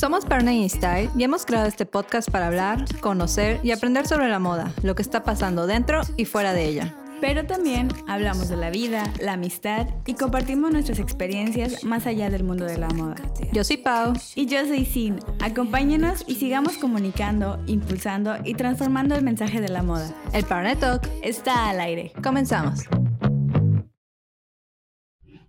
Somos Partner Style y hemos creado este podcast para hablar, conocer y aprender sobre la moda, lo que está pasando dentro y fuera de ella. Pero también hablamos de la vida, la amistad y compartimos nuestras experiencias más allá del mundo de la moda. Yo soy Pau. Y yo soy Sin. Acompáñenos y sigamos comunicando, impulsando y transformando el mensaje de la moda. El Partner Talk está al aire. Comenzamos.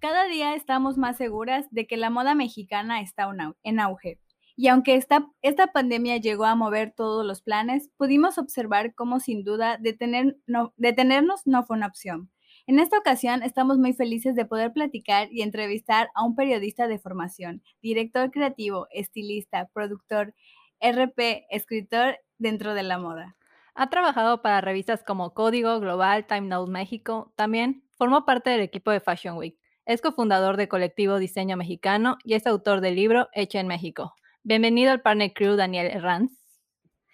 Cada día estamos más seguras de que la moda mexicana está en auge. Y aunque esta, esta pandemia llegó a mover todos los planes, pudimos observar cómo sin duda detener, no, detenernos no fue una opción. En esta ocasión estamos muy felices de poder platicar y entrevistar a un periodista de formación, director creativo, estilista, productor, RP, escritor dentro de la moda. Ha trabajado para revistas como Código, Global, Time Out México. También formó parte del equipo de Fashion Week. Es cofundador de Colectivo Diseño Mexicano y es autor del libro Hecha en México. Bienvenido al Partner Crew, Daniel Herranz.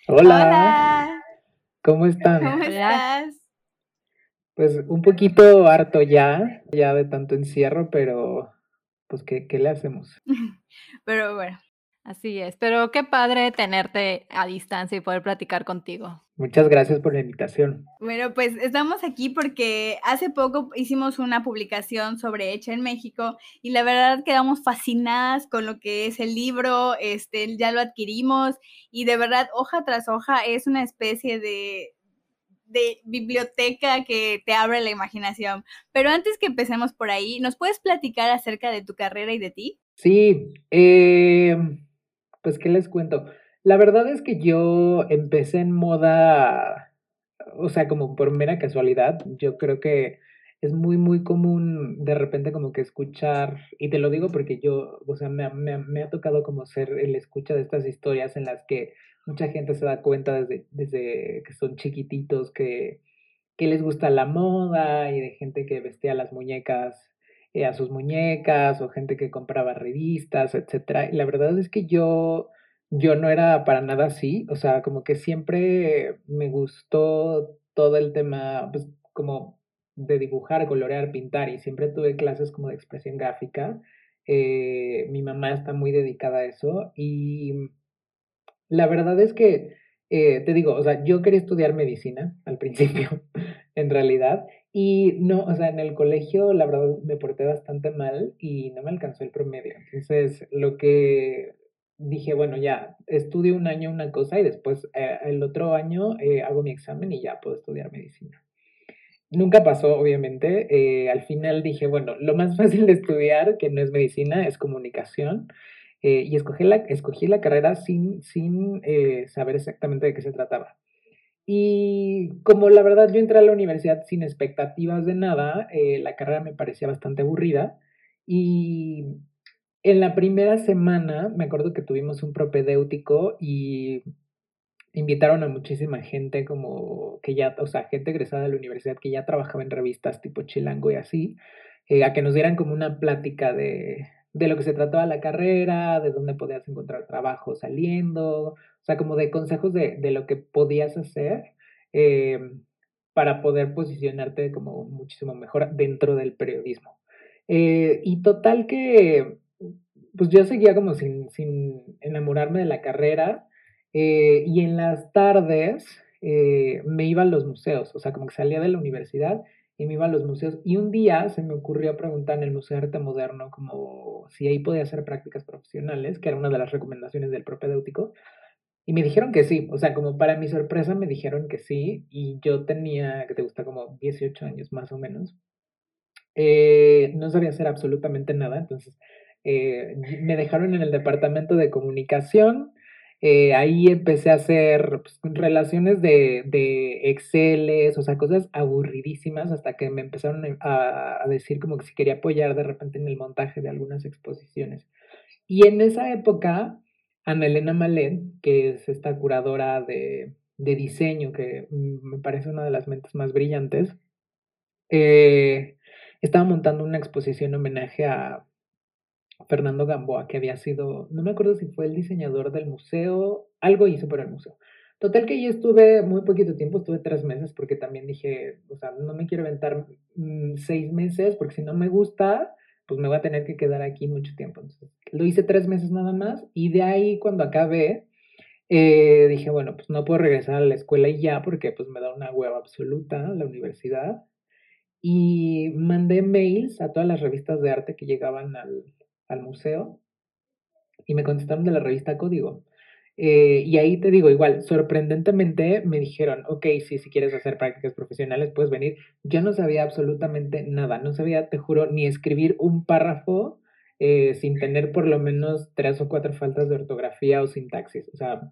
Hola. ¿Cómo están? ¿Cómo estás? Pues un poquito harto ya, ya de tanto encierro, pero pues ¿qué, qué le hacemos? pero bueno, Así es, pero qué padre tenerte a distancia y poder platicar contigo. Muchas gracias por la invitación. Bueno, pues estamos aquí porque hace poco hicimos una publicación sobre Hecha en México y la verdad quedamos fascinadas con lo que es el libro, este, ya lo adquirimos y de verdad hoja tras hoja es una especie de, de biblioteca que te abre la imaginación. Pero antes que empecemos por ahí, ¿nos puedes platicar acerca de tu carrera y de ti? Sí, eh, pues, ¿qué les cuento? La verdad es que yo empecé en moda, o sea, como por mera casualidad. Yo creo que es muy, muy común de repente como que escuchar, y te lo digo porque yo, o sea, me, ha tocado como ser el escucha de estas historias en las que mucha gente se da cuenta desde, desde que son chiquititos que, que les gusta la moda y de gente que vestía las muñecas eh, a sus muñecas o gente que compraba revistas, etcétera. Y la verdad es que yo, yo no era para nada así, o sea, como que siempre me gustó todo el tema, pues como de dibujar, colorear, pintar y siempre tuve clases como de expresión gráfica. Eh, mi mamá está muy dedicada a eso y la verdad es que, eh, te digo, o sea, yo quería estudiar medicina al principio, en realidad, y no, o sea, en el colegio la verdad me porté bastante mal y no me alcanzó el promedio. Entonces, lo que dije, bueno, ya estudio un año una cosa y después eh, el otro año eh, hago mi examen y ya puedo estudiar medicina. Nunca pasó, obviamente. Eh, al final dije, bueno, lo más fácil de estudiar, que no es medicina, es comunicación. y escogí la, escogí la carrera sin, sin saber exactamente de qué se trataba. Y como la verdad yo entré a la universidad sin expectativas de nada, eh, la carrera me parecía bastante aburrida. Y en la primera semana me acuerdo que tuvimos un propedéutico y invitaron a muchísima gente como que ya, o sea, gente egresada de la universidad que ya trabajaba en revistas tipo Chilango y así, eh, a que nos dieran como una plática de, de lo que se trataba la carrera, de dónde podías encontrar trabajo saliendo, sea, como de consejos de, de lo que podías hacer eh, para poder posicionarte como muchísimo mejor dentro del periodismo. Eh, y total que, pues yo seguía como sin, sin enamorarme de la carrera eh, y en las tardes me iba a los museos, o sea, como que salía de la universidad y me iba a los museos. Y un día se me ocurrió preguntar en el Museo de Arte Moderno como si ahí podía hacer prácticas profesionales, que era una de las recomendaciones del propedéutico. Y me dijeron que sí, o sea, como para mi sorpresa me dijeron que sí, y yo tenía, que te gusta, como 18 años más o menos. Eh, no sabía hacer absolutamente nada, entonces eh, me dejaron en el departamento de comunicación. Eh, ahí empecé a hacer pues, relaciones de, de Excel, o sea, cosas aburridísimas, hasta que me empezaron a, a decir como que si quería apoyar de repente en el montaje de algunas exposiciones. Y en esa época Ana Elena Malet, que es esta curadora de, diseño, que me parece una de las mentes más brillantes, eh, estaba montando una exposición en homenaje a Fernando Gamboa, que había sido, no me acuerdo si fue el diseñador del museo, algo hizo para el museo. Total que yo estuve muy poquito tiempo, estuve tres meses, porque también dije, o sea, no me quiero aventar mm, seis meses, porque si no me gusta, pues me voy a tener que quedar aquí mucho tiempo. Entonces, lo hice tres meses nada más y de ahí cuando acabé, eh, dije, bueno, pues no puedo regresar a la escuela y ya porque pues me da una hueva absoluta la universidad. Y mandé mails a todas las revistas de arte que llegaban al, al museo y me contestaron de la revista Código. Eh, y ahí te digo, igual, sorprendentemente me dijeron, ok, sí, si quieres hacer prácticas profesionales, puedes venir. Yo no sabía absolutamente nada, no sabía, te juro, ni escribir un párrafo eh, sin tener por lo menos tres o cuatro faltas de ortografía o sintaxis. O sea,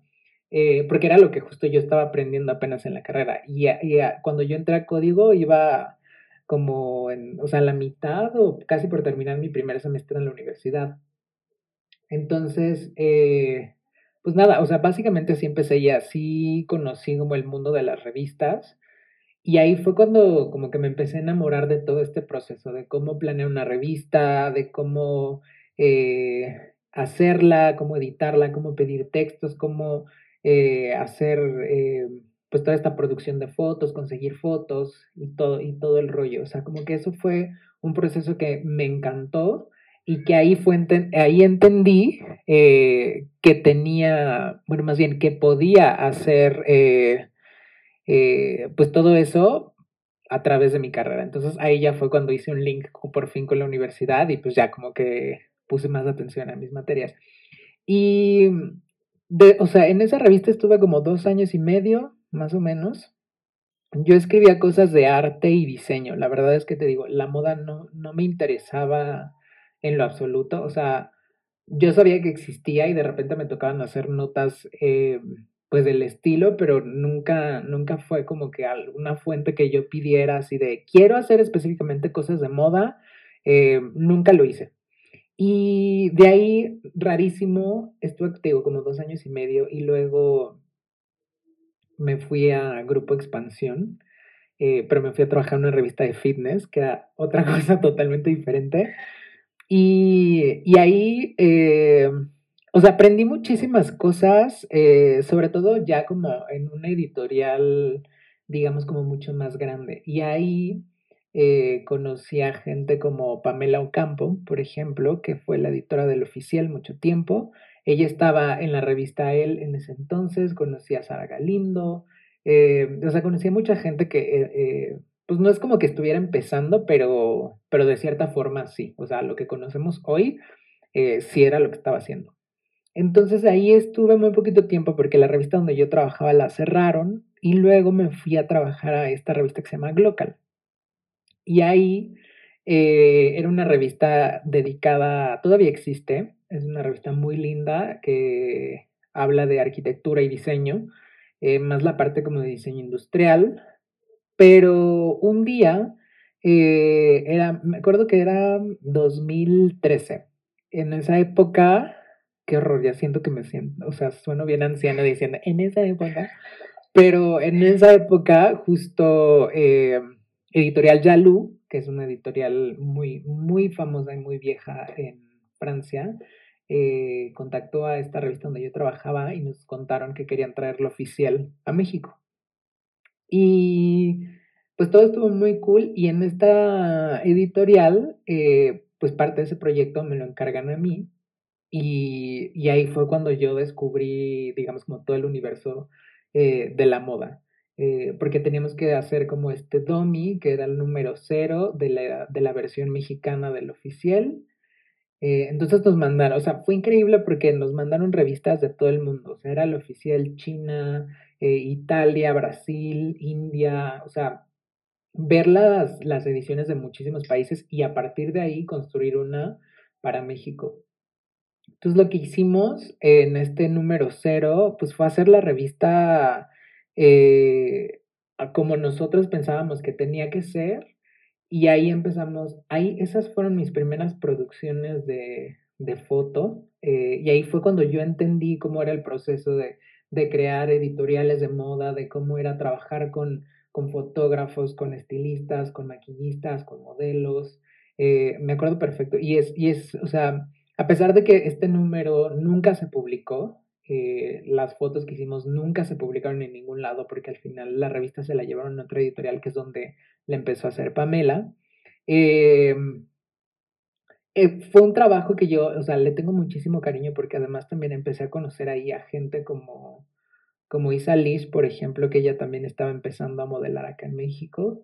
eh, porque era lo que justo yo estaba aprendiendo apenas en la carrera. Y, cuando yo entré a código iba como en, o sea, la mitad o casi por terminar mi primer semestre en la universidad. Entonces, eh, pues nada, o sea, básicamente así empecé y así conocí como el mundo de las revistas. Y ahí fue cuando como que me empecé a enamorar de todo este proceso, de cómo planear una revista, de cómo eh, hacerla, cómo editarla, cómo pedir textos, cómo eh, hacer pues toda esta producción de fotos, conseguir fotos y todo, y todo el rollo. O sea, como que eso fue un proceso que me encantó y que ahí, fue ahí entendí eh, que tenía, bueno, más bien que podía hacer eh, eh, pues todo eso a través de mi carrera. Entonces ahí ya fue cuando hice un link por fin con la universidad y pues ya como que puse más atención a mis materias. Y, de, o sea, en esa revista estuve como dos años y medio, más o menos. Yo escribía cosas de arte y diseño. La verdad es que te digo, la moda no, no me interesaba en lo absoluto. O sea, yo sabía que existía y de repente me tocaban hacer notas eh, pues del estilo, pero nunca, nunca fue como que alguna fuente que yo pidiera así de quiero hacer específicamente cosas de moda, eh, nunca lo hice. Y de ahí, rarísimo, estuve activo como dos años y medio y luego me fui a Grupo Expansión, eh, pero me fui a trabajar en una revista de fitness, que era otra cosa totalmente diferente. Y, ahí, eh, o sea, aprendí muchísimas cosas, eh, sobre todo ya como en una editorial, digamos, como mucho más grande. Y ahí eh, conocí a gente como Pamela Ocampo, por ejemplo, que fue la editora del Oficial mucho tiempo. Ella estaba en la revista Elle en ese entonces, conocí a Sara Galindo, o sea, conocí a mucha gente que pues no es como que estuviera empezando, pero, pero de cierta forma sí. O sea, lo que conocemos hoy eh, sí era lo que estaba haciendo. Entonces ahí estuve muy poquito tiempo porque la revista donde yo trabajaba la cerraron y luego me fui a trabajar a esta revista que se llama Glocal. Y ahí eh, era una revista dedicada, todavía existe, es una revista muy linda que habla de arquitectura y diseño, eh, más la parte como de diseño industrial, pero un día, eh, era, me acuerdo que era 2013. En esa época, qué horror, ya siento que me siento, o sea, sueno bien anciano diciendo, en esa época, pero en esa época, justo eh, Editorial Yalou, que es una editorial muy, muy famosa y muy vieja en Francia, eh, contactó a esta revista donde yo trabajaba y nos contaron que querían traerlo oficial a México. Y pues todo estuvo muy cool y en esta editorial, eh, pues parte de ese proyecto me lo encargan a mí y, y ahí fue cuando yo descubrí, digamos, como todo el universo eh, de la moda. Eh, porque teníamos que hacer como este dummy, que era el número cero de la, de la versión mexicana del oficial. entonces nos mandaron, o sea, fue increíble porque nos mandaron revistas de todo el mundo, o sea, era el oficial China, eh, Italia, Brasil, India, o sea, ver las, las ediciones de muchísimos países y a partir de ahí construir una para México. Entonces lo que hicimos en este número cero, pues fue hacer la revista eh, como nosotros pensábamos que tenía que ser y ahí empezamos, ahí esas fueron mis primeras producciones de, de foto eh, y ahí fue cuando yo entendí cómo era el proceso de de crear editoriales de moda, de cómo era trabajar con, con fotógrafos, con estilistas, con maquillistas, con modelos. Eh, me acuerdo perfecto. Y es, y es, o sea, a pesar de que este número nunca se publicó, eh, las fotos que hicimos nunca se publicaron en ningún lado porque al final la revista se la llevaron a otra editorial que es donde la empezó a hacer Pamela. Em, eh, fue un trabajo que yo, o sea, le tengo muchísimo cariño porque además también empecé a conocer ahí a gente como, como Isa Liz, por ejemplo, que ella también estaba empezando a modelar acá en México.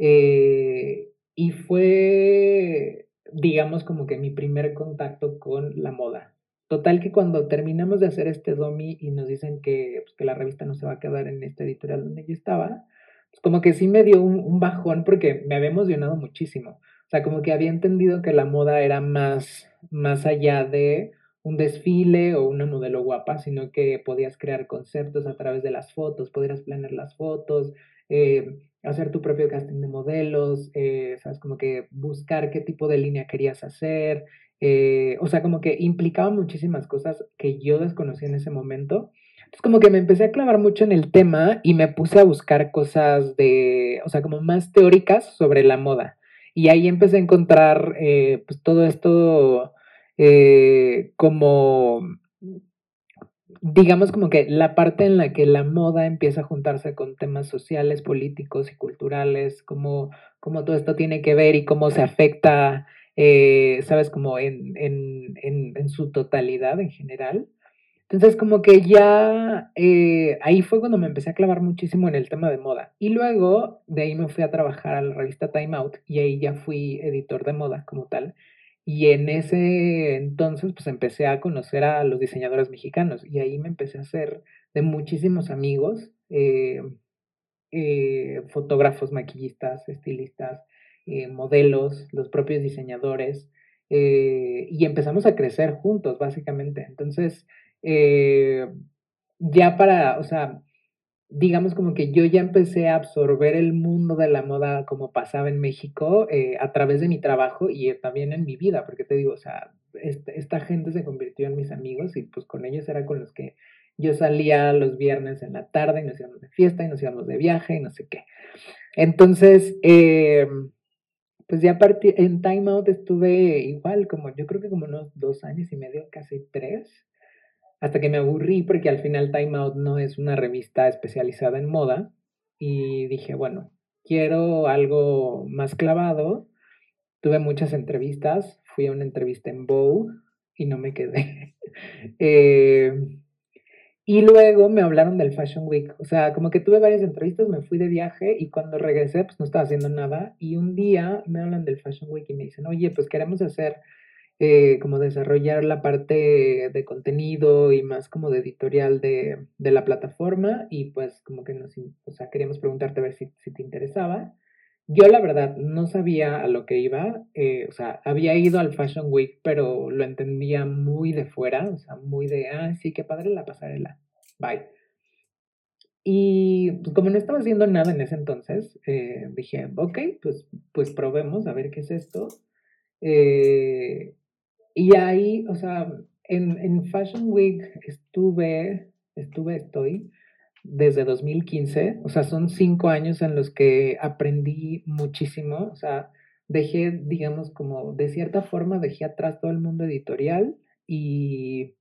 Eh, y fue, digamos, como que mi primer contacto con la moda. Total que cuando terminamos de hacer este domi y nos dicen que, pues, que la revista no se va a quedar en este editorial donde yo estaba, pues como que sí me dio un, un bajón porque me había emocionado muchísimo. O sea, como que había entendido que la moda era más, más allá de un desfile o una modelo guapa, sino que podías crear conceptos a través de las fotos, podías planear las fotos, eh, hacer tu propio casting de modelos, eh, sabes, como que buscar qué tipo de línea querías hacer, eh, o sea, como que implicaba muchísimas cosas que yo desconocí en ese momento. Entonces, como que me empecé a clavar mucho en el tema y me puse a buscar cosas de, o sea, como más teóricas sobre la moda. Y ahí empecé a encontrar, pues, todo esto como digamos como que la parte en la que la moda empieza a juntarse con temas sociales, políticos y culturales, cómo, cómo todo esto tiene que ver y cómo se afecta, eh, sabes, como en, en, en, en, su totalidad en general. Entonces como que ya eh, ahí fue cuando me empecé a clavar muchísimo en el tema de moda. Y luego de ahí me fui a trabajar a la revista Time Out y ahí ya fui editor de moda como tal. Y en ese entonces, pues empecé a conocer a los diseñadores mexicanos y ahí me empecé a hacer de muchísimos amigos, eh, eh, fotógrafos, maquillistas, estilistas, eh, modelos, los propios diseñadores, y empezamos a crecer juntos, básicamente. Entonces, ya para, o sea, digamos como que yo ya empecé a absorber el mundo de la moda como pasaba en México eh, a través de mi trabajo y también en mi vida, porque te digo, o sea, esta, esta, gente se convirtió en mis amigos y pues con ellos era con los que yo salía los viernes en la tarde y nos íbamos de fiesta y nos íbamos de viaje y no sé qué. Entonces, eh, pues ya partí, en Time Out estuve igual, como yo creo que como unos dos años y medio, casi tres hasta que me aburrí porque al final Time Out no es una revista especializada en moda y dije, bueno, quiero algo más clavado. Tuve muchas entrevistas, fui a una entrevista en Vogue y no me quedé. eh, y luego me hablaron del Fashion Week, o sea, como que tuve varias entrevistas, me fui de viaje y cuando regresé pues no estaba haciendo nada y un día me hablan del Fashion Week y me dicen, oye, pues queremos hacer eh, como desarrollar la parte de contenido y más como de editorial de, de, la plataforma y pues como que nos, o sea, queríamos preguntarte a ver si, si te interesaba. Yo la verdad no sabía a lo que iba, eh, o sea, había ido al Fashion Week, pero lo entendía muy de fuera, o sea, muy de, ah, sí, qué padre la pasarela, bye. Y pues, como no estaba haciendo nada en ese entonces, eh, dije, ok, pues, pues probemos a ver qué es esto. Eh, y ahí, o sea, en, en Fashion Week estuve, estuve, estoy desde 2015, o sea, son cinco años en los que aprendí muchísimo, o sea, dejé, digamos, como de cierta forma, dejé atrás todo el mundo editorial y,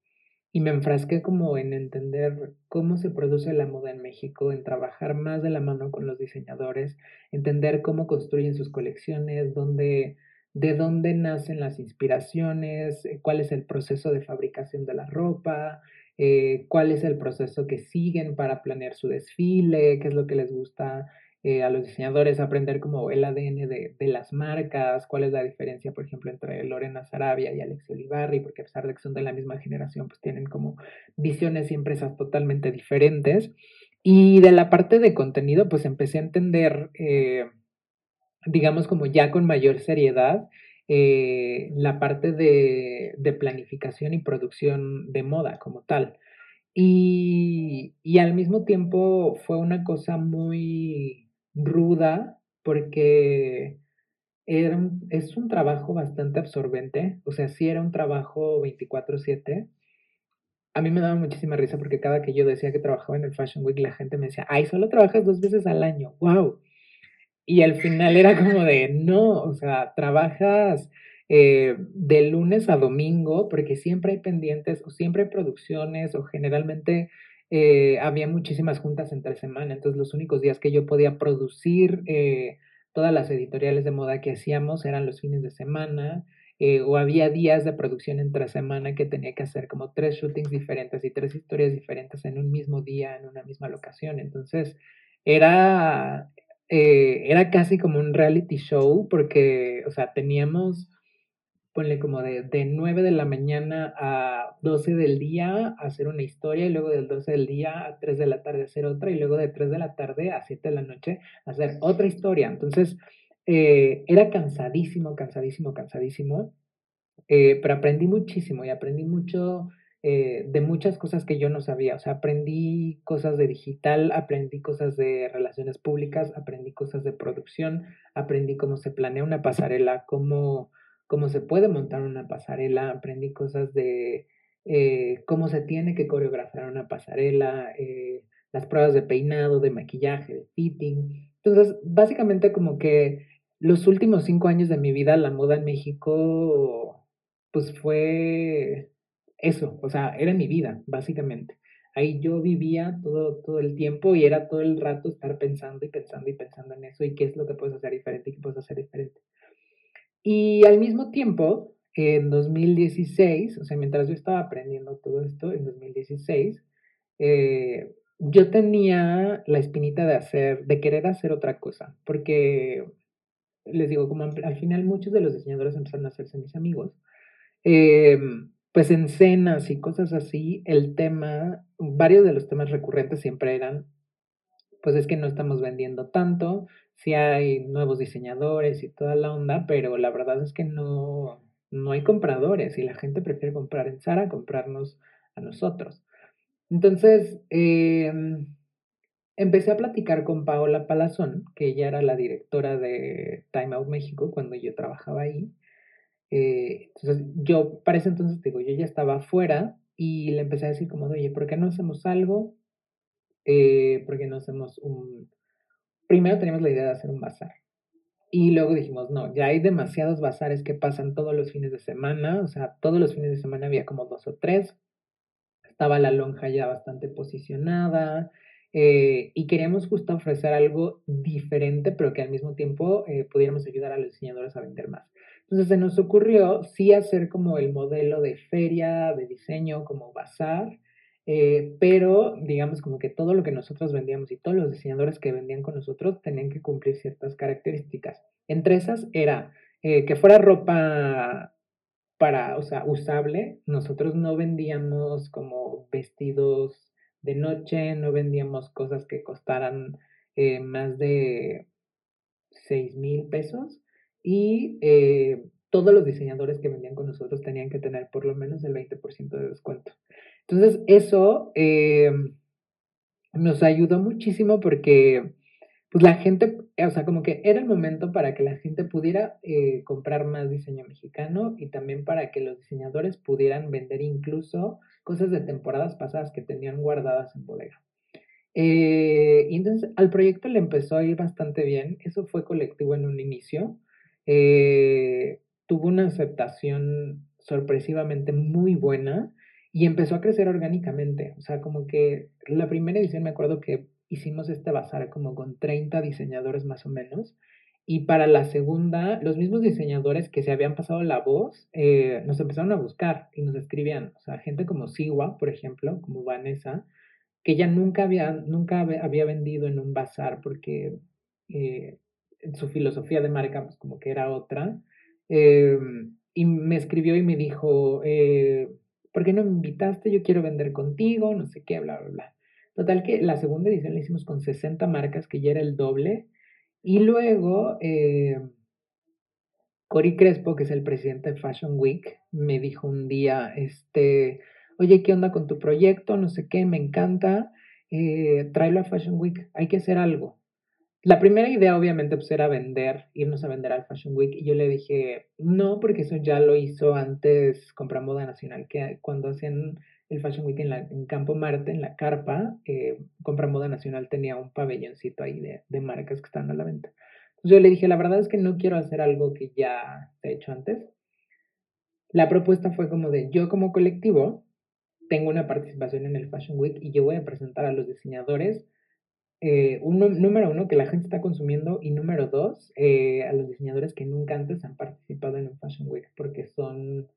y me enfrasqué como en entender cómo se produce la moda en México, en trabajar más de la mano con los diseñadores, entender cómo construyen sus colecciones, dónde de dónde nacen las inspiraciones, eh, cuál es el proceso de fabricación de la ropa, eh, cuál es el proceso que siguen para planear su desfile, qué es lo que les gusta eh, a los diseñadores, aprender como el ADN de, de, las marcas, cuál es la diferencia, por ejemplo, entre Lorena Sarabia y Alex Olivarri, porque a pesar de que son de la misma generación, pues tienen como visiones y empresas totalmente diferentes. Y de la parte de contenido, pues empecé a entender digamos, como ya con mayor seriedad, eh, la parte de, de, planificación y producción de moda como tal. Y, y, al mismo tiempo fue una cosa muy ruda porque era es un trabajo bastante absorbente, o sea, sí era un trabajo 24/7. A mí me daba muchísima risa porque cada que yo decía que trabajaba en el Fashion Week, la gente me decía, ay, solo trabajas dos veces al año, wow. Y al final era como de, no, o sea, trabajas eh, de lunes a domingo porque siempre hay pendientes o siempre hay producciones o generalmente eh, había muchísimas juntas entre semana. Entonces los únicos días que yo podía producir eh, todas las editoriales de moda que hacíamos eran los fines de semana. o había días de producción entre semana que tenía que hacer como tres shootings diferentes y tres historias diferentes en un mismo día, en una misma locación. Entonces, era, eh, era casi como un reality show porque, o sea, teníamos ponle como de, de 9 de la mañana a 12 del día hacer una historia y luego del 12 del día a 3 de la tarde hacer otra y luego de 3 de la tarde a 7 de la noche hacer otra historia. Entonces, eh, era cansadísimo, cansadísimo, cansadísimo, eh, pero aprendí muchísimo y aprendí mucho eh, de muchas cosas que yo no sabía. O sea, aprendí cosas de digital, aprendí cosas de relaciones públicas, aprendí cosas de producción, aprendí cómo se planea una pasarela, cómo cómo se puede montar una pasarela, aprendí cosas de eh, cómo se tiene que coreografiar una pasarela, eh, las pruebas de peinado, de maquillaje, de fitting. Entonces, básicamente como que los últimos cinco años de mi vida, la moda en México, pues fue eso, o sea, era mi vida, básicamente. Ahí yo vivía todo, todo el tiempo y era todo el rato estar pensando y pensando y pensando en eso y qué es lo que puedes hacer diferente y qué puedes hacer diferente. Y al mismo tiempo, en 2016, o sea, mientras yo estaba aprendiendo todo esto, en 2016, eh, yo tenía la espinita de hacer, de querer hacer otra cosa, porque les digo, como al final muchos de los diseñadores empezaron a hacerse mis amigos, em, pues en cenas y cosas así, el tema, varios de los temas recurrentes siempre eran, pues es que no estamos vendiendo tanto, sí hay nuevos diseñadores y toda la onda, pero la verdad es que no, no hay compradores y la gente prefiere comprar en Zara comprarnos a nosotros. Entonces, em, empecé a platicar con Paola Palazón, que ella era la directora de Time Out México cuando yo trabajaba ahí. Eh, entonces, yo para ese entonces, digo, yo ya estaba afuera y le empecé a decir como, oye, ¿por qué no hacemos algo? Eh, ¿Por qué no hacemos un, primero teníamos la idea de hacer un bazar. Y luego dijimos, no, ya hay demasiados bazares que pasan todos los fines de semana, o sea, todos los fines de semana había como dos o tres. Estaba la lonja ya bastante posicionada eh, y queríamos justo ofrecer algo diferente, pero que al mismo tiempo eh, pudiéramos ayudar a los diseñadores a vender más. Entonces se nos ocurrió sí hacer como el modelo de feria, de diseño, como bazar, eh, pero digamos como que todo lo que nosotros vendíamos y todos los diseñadores que vendían con nosotros tenían que cumplir ciertas características. Entre esas era eh, que fuera ropa para, o sea, usable. Nosotros no vendíamos como vestidos de noche, no vendíamos cosas que costaran eh, más de 6 mil pesos y todos los diseñadores que vendían con nosotros tenían que tener por lo menos el 20% de descuento. Entonces, eso eh, nos ayudó muchísimo porque pues la gente, o sea, como que era el momento para que la gente pudiera eh, comprar más diseño mexicano y también para que los diseñadores pudieran vender incluso cosas de temporadas pasadas que tenían guardadas en bodega. Eh, entonces al proyecto le empezó a ir bastante bien. Eso fue colectivo en un inicio. Tuvo una aceptación sorpresivamente muy buena. Y empezó a crecer orgánicamente. O sea, como que la primera edición me acuerdo que hicimos este bazar como con 30 diseñadores más o menos. Y para la segunda, los mismos diseñadores que se habían pasado la voz eh, nos empezaron a buscar y nos escribían. O sea, gente como Siwa, por ejemplo, como Vanessa, que ya nunca había, nunca había vendido en un bazar porque eh, su filosofía de marca, pues como que era otra. Em, y me escribió y me dijo, eh, ¿por qué no me invitaste? Yo quiero vender contigo, no sé qué, bla, bla, bla. Total que la segunda edición la hicimos con 60 marcas, que ya era el doble. Y luego, eh, Cory Crespo, que es el presidente de Fashion Week, me dijo un día, este, oye, ¿qué onda con tu proyecto? No sé qué, me encanta. Eh, tráelo a Fashion Week, hay que hacer algo. La primera idea obviamente pues era vender, irnos a vender al Fashion Week y yo le dije, no, porque eso ya lo hizo antes Compra Moda Nacional, que cuando hacían el Fashion Week en, Campo Marte, en la carpa, eh, Compra Moda Nacional tenía un pabelloncito ahí de, de marcas que estaban a la venta. Entonces yo le dije, la verdad es que no quiero hacer algo que ya se ha hecho antes. La propuesta fue como de, yo como colectivo tengo una participación en el Fashion Week y yo voy a presentar a los diseñadores eh, uno, número uno, que la gente está consumiendo y número dos, eh, a los diseñadores que nunca antes han participado en un Fashion Week porque son,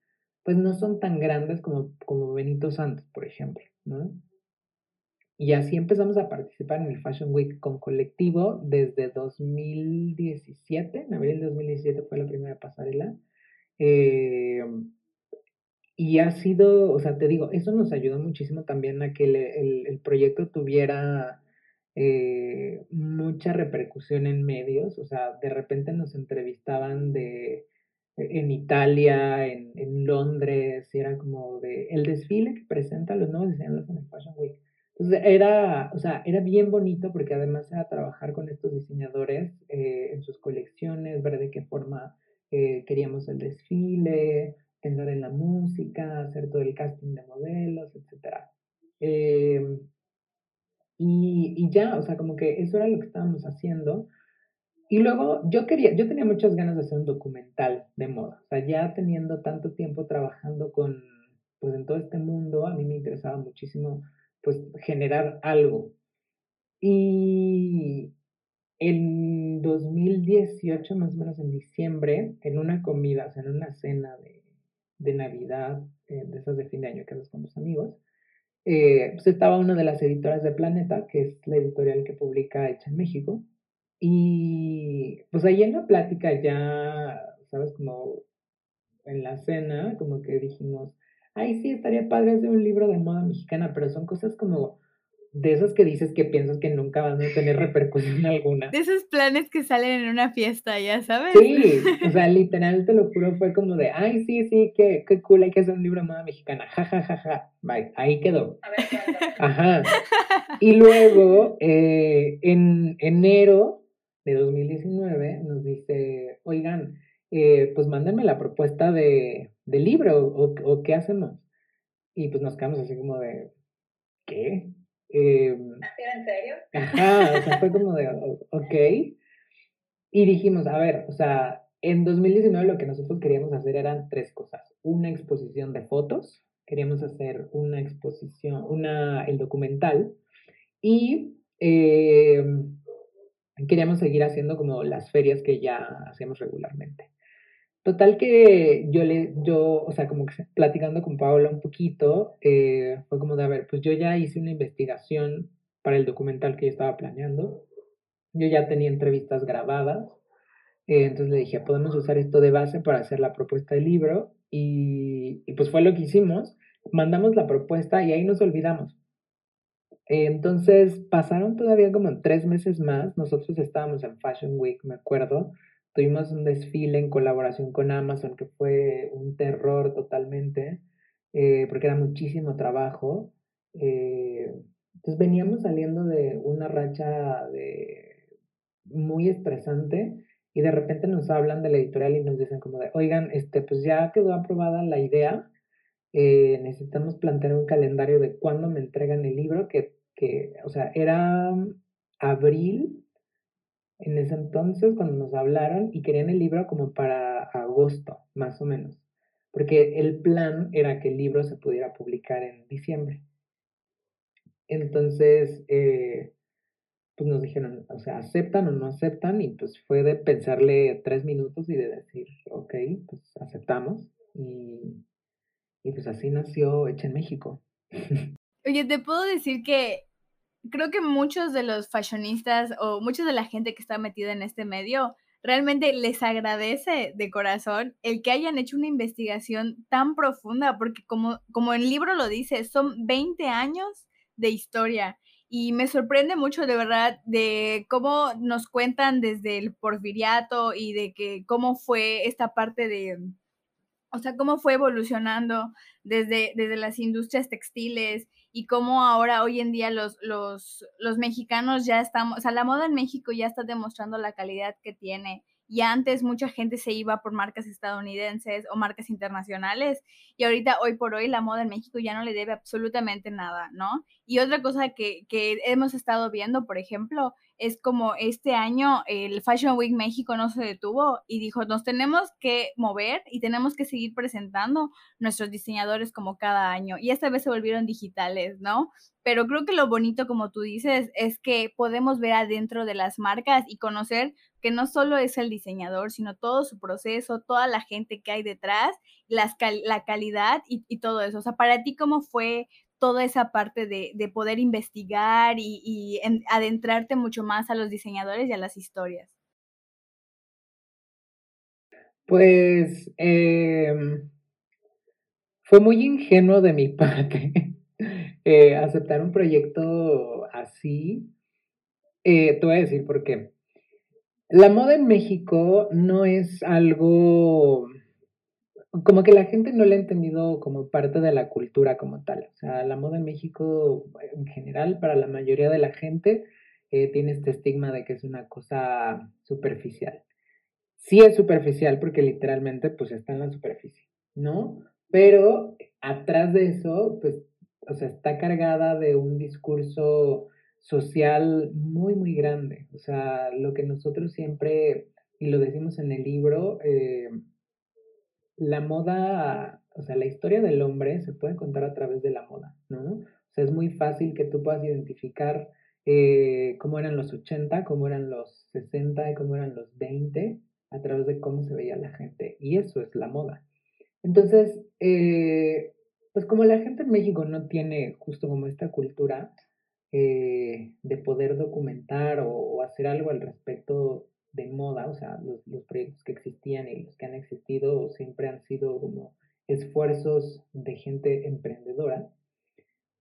pues no son tan grandes como, como Benito Santos, por ejemplo, ¿no? Y así empezamos a participar en el Fashion Week con colectivo desde 2017, en abril de 2017 fue la primera pasarela. Eh, y ha sido, o sea, te digo, eso nos ayudó muchísimo también a que el, el proyecto tuviera eh, mucha repercusión en medios, o sea, de repente nos entrevistaban de e, en Italia, en, Londres, y era como de el desfile que presenta los nuevos diseñadores en el Fashion Week. Entonces era, o sea, era bien bonito porque además era trabajar con estos diseñadores eh, en sus colecciones, ver de qué forma eh, queríamos el desfile, pensar en la música, hacer todo el casting de modelos, etc. Y, ya, o sea, como que eso era lo que estábamos haciendo. Y luego yo quería, yo tenía muchas ganas de hacer un documental de moda. O sea, ya teniendo tanto tiempo trabajando con, pues en todo este mundo, a mí me interesaba muchísimo, pues, generar algo. Y en 2018, más o menos en diciembre, en una comida, o sea, en una cena de, de Navidad, eh, de esas de fin de año que haces con tus amigos, eh, pues estaba una de las editoras de Planeta, que es la editorial que publica Hecha en México. Y pues ahí en la plática ya, ¿sabes? Como en la cena, como que dijimos, ay, sí, estaría padre hacer un libro de moda mexicana, pero son cosas como de esos que dices que piensas que nunca van a tener repercusión alguna. De esos planes que salen en una fiesta, ya sabes. Sí, o sea, literal, te lo juro, fue como de, ay, sí, sí, qué, qué cool, hay que hacer un libro de moda mexicana, ja, ja, ja, ja, bye, ahí quedó. A ver, Ajá. Y luego, eh, en enero de 2019, nos dice, oigan, eh, pues mándenme la propuesta de, de libro, o, o qué hacemos. Y pues nos quedamos así como de, ¿qué? Eh, en serio? Ajá, o sea, fue como de, ok. Y dijimos, a ver, o sea, en 2019 lo que nosotros queríamos hacer eran tres cosas. Una exposición de fotos, queríamos hacer una exposición, una, el documental, y eh, queríamos seguir haciendo como las ferias que ya hacíamos regularmente. Total que yo le, yo, o sea, como que platicando con Paola un poquito, eh, fue como de, a ver, pues yo ya hice una investigación para el documental que yo estaba planeando. Yo ya tenía entrevistas grabadas. Eh, entonces le dije, podemos usar esto de base para hacer la propuesta del libro. Y, y pues fue lo que hicimos. Mandamos la propuesta y ahí nos olvidamos. entonces pasaron todavía como tres meses más. Nosotros estábamos en Fashion Week, me acuerdo Tuvimos un desfile en colaboración con Amazon que fue un terror totalmente, eh, porque era muchísimo trabajo. Eh, entonces veníamos saliendo de una racha de muy estresante y de repente nos hablan de la editorial y nos dicen como de, oigan, este, pues ya quedó aprobada la idea, eh, necesitamos plantear un calendario de cuándo me entregan el libro, que, que o sea, era abril en ese entonces cuando nos hablaron y querían el libro como para agosto, más o menos, porque el plan era que el libro se pudiera publicar en diciembre. Entonces, eh, pues nos dijeron, o sea, aceptan o no aceptan, y pues fue de pensarle tres minutos y de decir, ok, pues aceptamos, y, y pues así nació Hecha en México. Oye, te puedo decir que creo que muchos de los fashionistas o mucha de la gente que está metida en este medio realmente les agradece de corazón el que hayan hecho una investigación tan profunda, porque como, como el libro lo dice, son 20 años de historia. Y me sorprende mucho de verdad de cómo nos cuentan desde el porfiriato y de que cómo fue esta parte de, o sea, cómo fue evolucionando desde, desde las industrias textiles y cómo ahora, hoy en día, los, los, los mexicanos ya estamos, o sea, la moda en México ya está demostrando la calidad que tiene. Y antes mucha gente se iba por marcas estadounidenses o marcas internacionales. Y ahorita, hoy por hoy, la moda en México ya no le debe absolutamente nada, ¿no? Y otra cosa que, que hemos estado viendo, por ejemplo, es como este año el Fashion Week México no se detuvo y dijo, nos tenemos que mover y tenemos que seguir presentando nuestros diseñadores como cada año. Y esta vez se volvieron digitales, ¿no? Pero creo que lo bonito, como tú dices, es que podemos ver adentro de las marcas y conocer que no solo es el diseñador, sino todo su proceso, toda la gente que hay detrás, las la calidad y, y todo eso. O sea, para ti, ¿cómo fue toda esa parte de, poder investigar y, adentrarte mucho más a los diseñadores y a las historias? Pues em, fue muy ingenuo de mi parte eh, aceptar un proyecto así. Eh, te voy a decir por qué. La moda en México no es algo como que la gente no la ha entendido como parte de la cultura como tal. O sea, la moda en México, en general, para la mayoría de la gente, eh, tiene este estigma de que es una cosa superficial. Sí es superficial porque literalmente pues está en la superficie, ¿no? Pero atrás de eso, pues, o sea, está cargada de un discurso social muy, muy grande. O sea, lo que nosotros siempre, y lo decimos en el libro, eh, la moda, o sea, la historia del hombre se puede contar a través de la moda, ¿no? O sea, es muy fácil que tú puedas identificar eh, cómo eran los 80, cómo eran los 60 y cómo eran los 20 a través de cómo se veía la gente. Y eso es la moda. Entonces, eh, pues como la gente en México no tiene justo como esta cultura eh, de poder documentar o, hacer algo al respecto de moda, o sea, los, los, proyectos que existían y los que han existido siempre han sido como esfuerzos de gente emprendedora.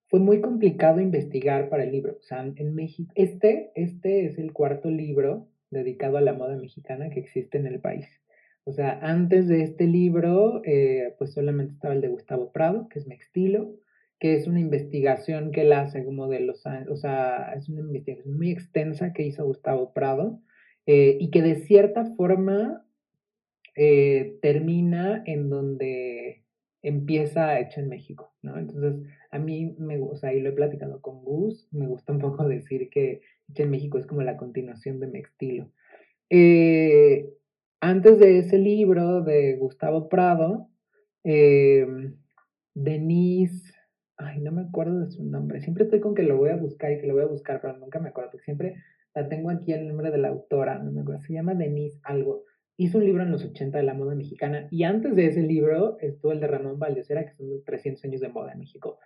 Fue muy complicado investigar para el libro. O sea, en México, este, este es el cuarto libro dedicado a la moda mexicana que existe en el país. O sea, antes de este libro, eh, pues solamente estaba el de Gustavo Prado, que es Mextilo, que es una investigación que él hace como de los años, o sea, es una investigación muy extensa que hizo Gustavo Prado eh, y que de cierta forma eh, termina en donde empieza Hecho en México, ¿no? Entonces, a mí me gusta, y lo he platicado con Gus, me gusta un poco decir que Hecho en México es como la continuación de mi estilo. Eh, antes de ese libro de Gustavo Prado, Denise, ay, no me acuerdo de su nombre, siempre estoy con que lo voy a buscar y que lo voy a buscar, pero nunca me acuerdo, porque siempre la tengo aquí el nombre de la autora, no me acuerdo, se llama Denise algo. Hizo un libro en los 80 de la moda mexicana y antes de ese libro estuvo el de Ramón Valdesera, que son los 300 años de moda en México.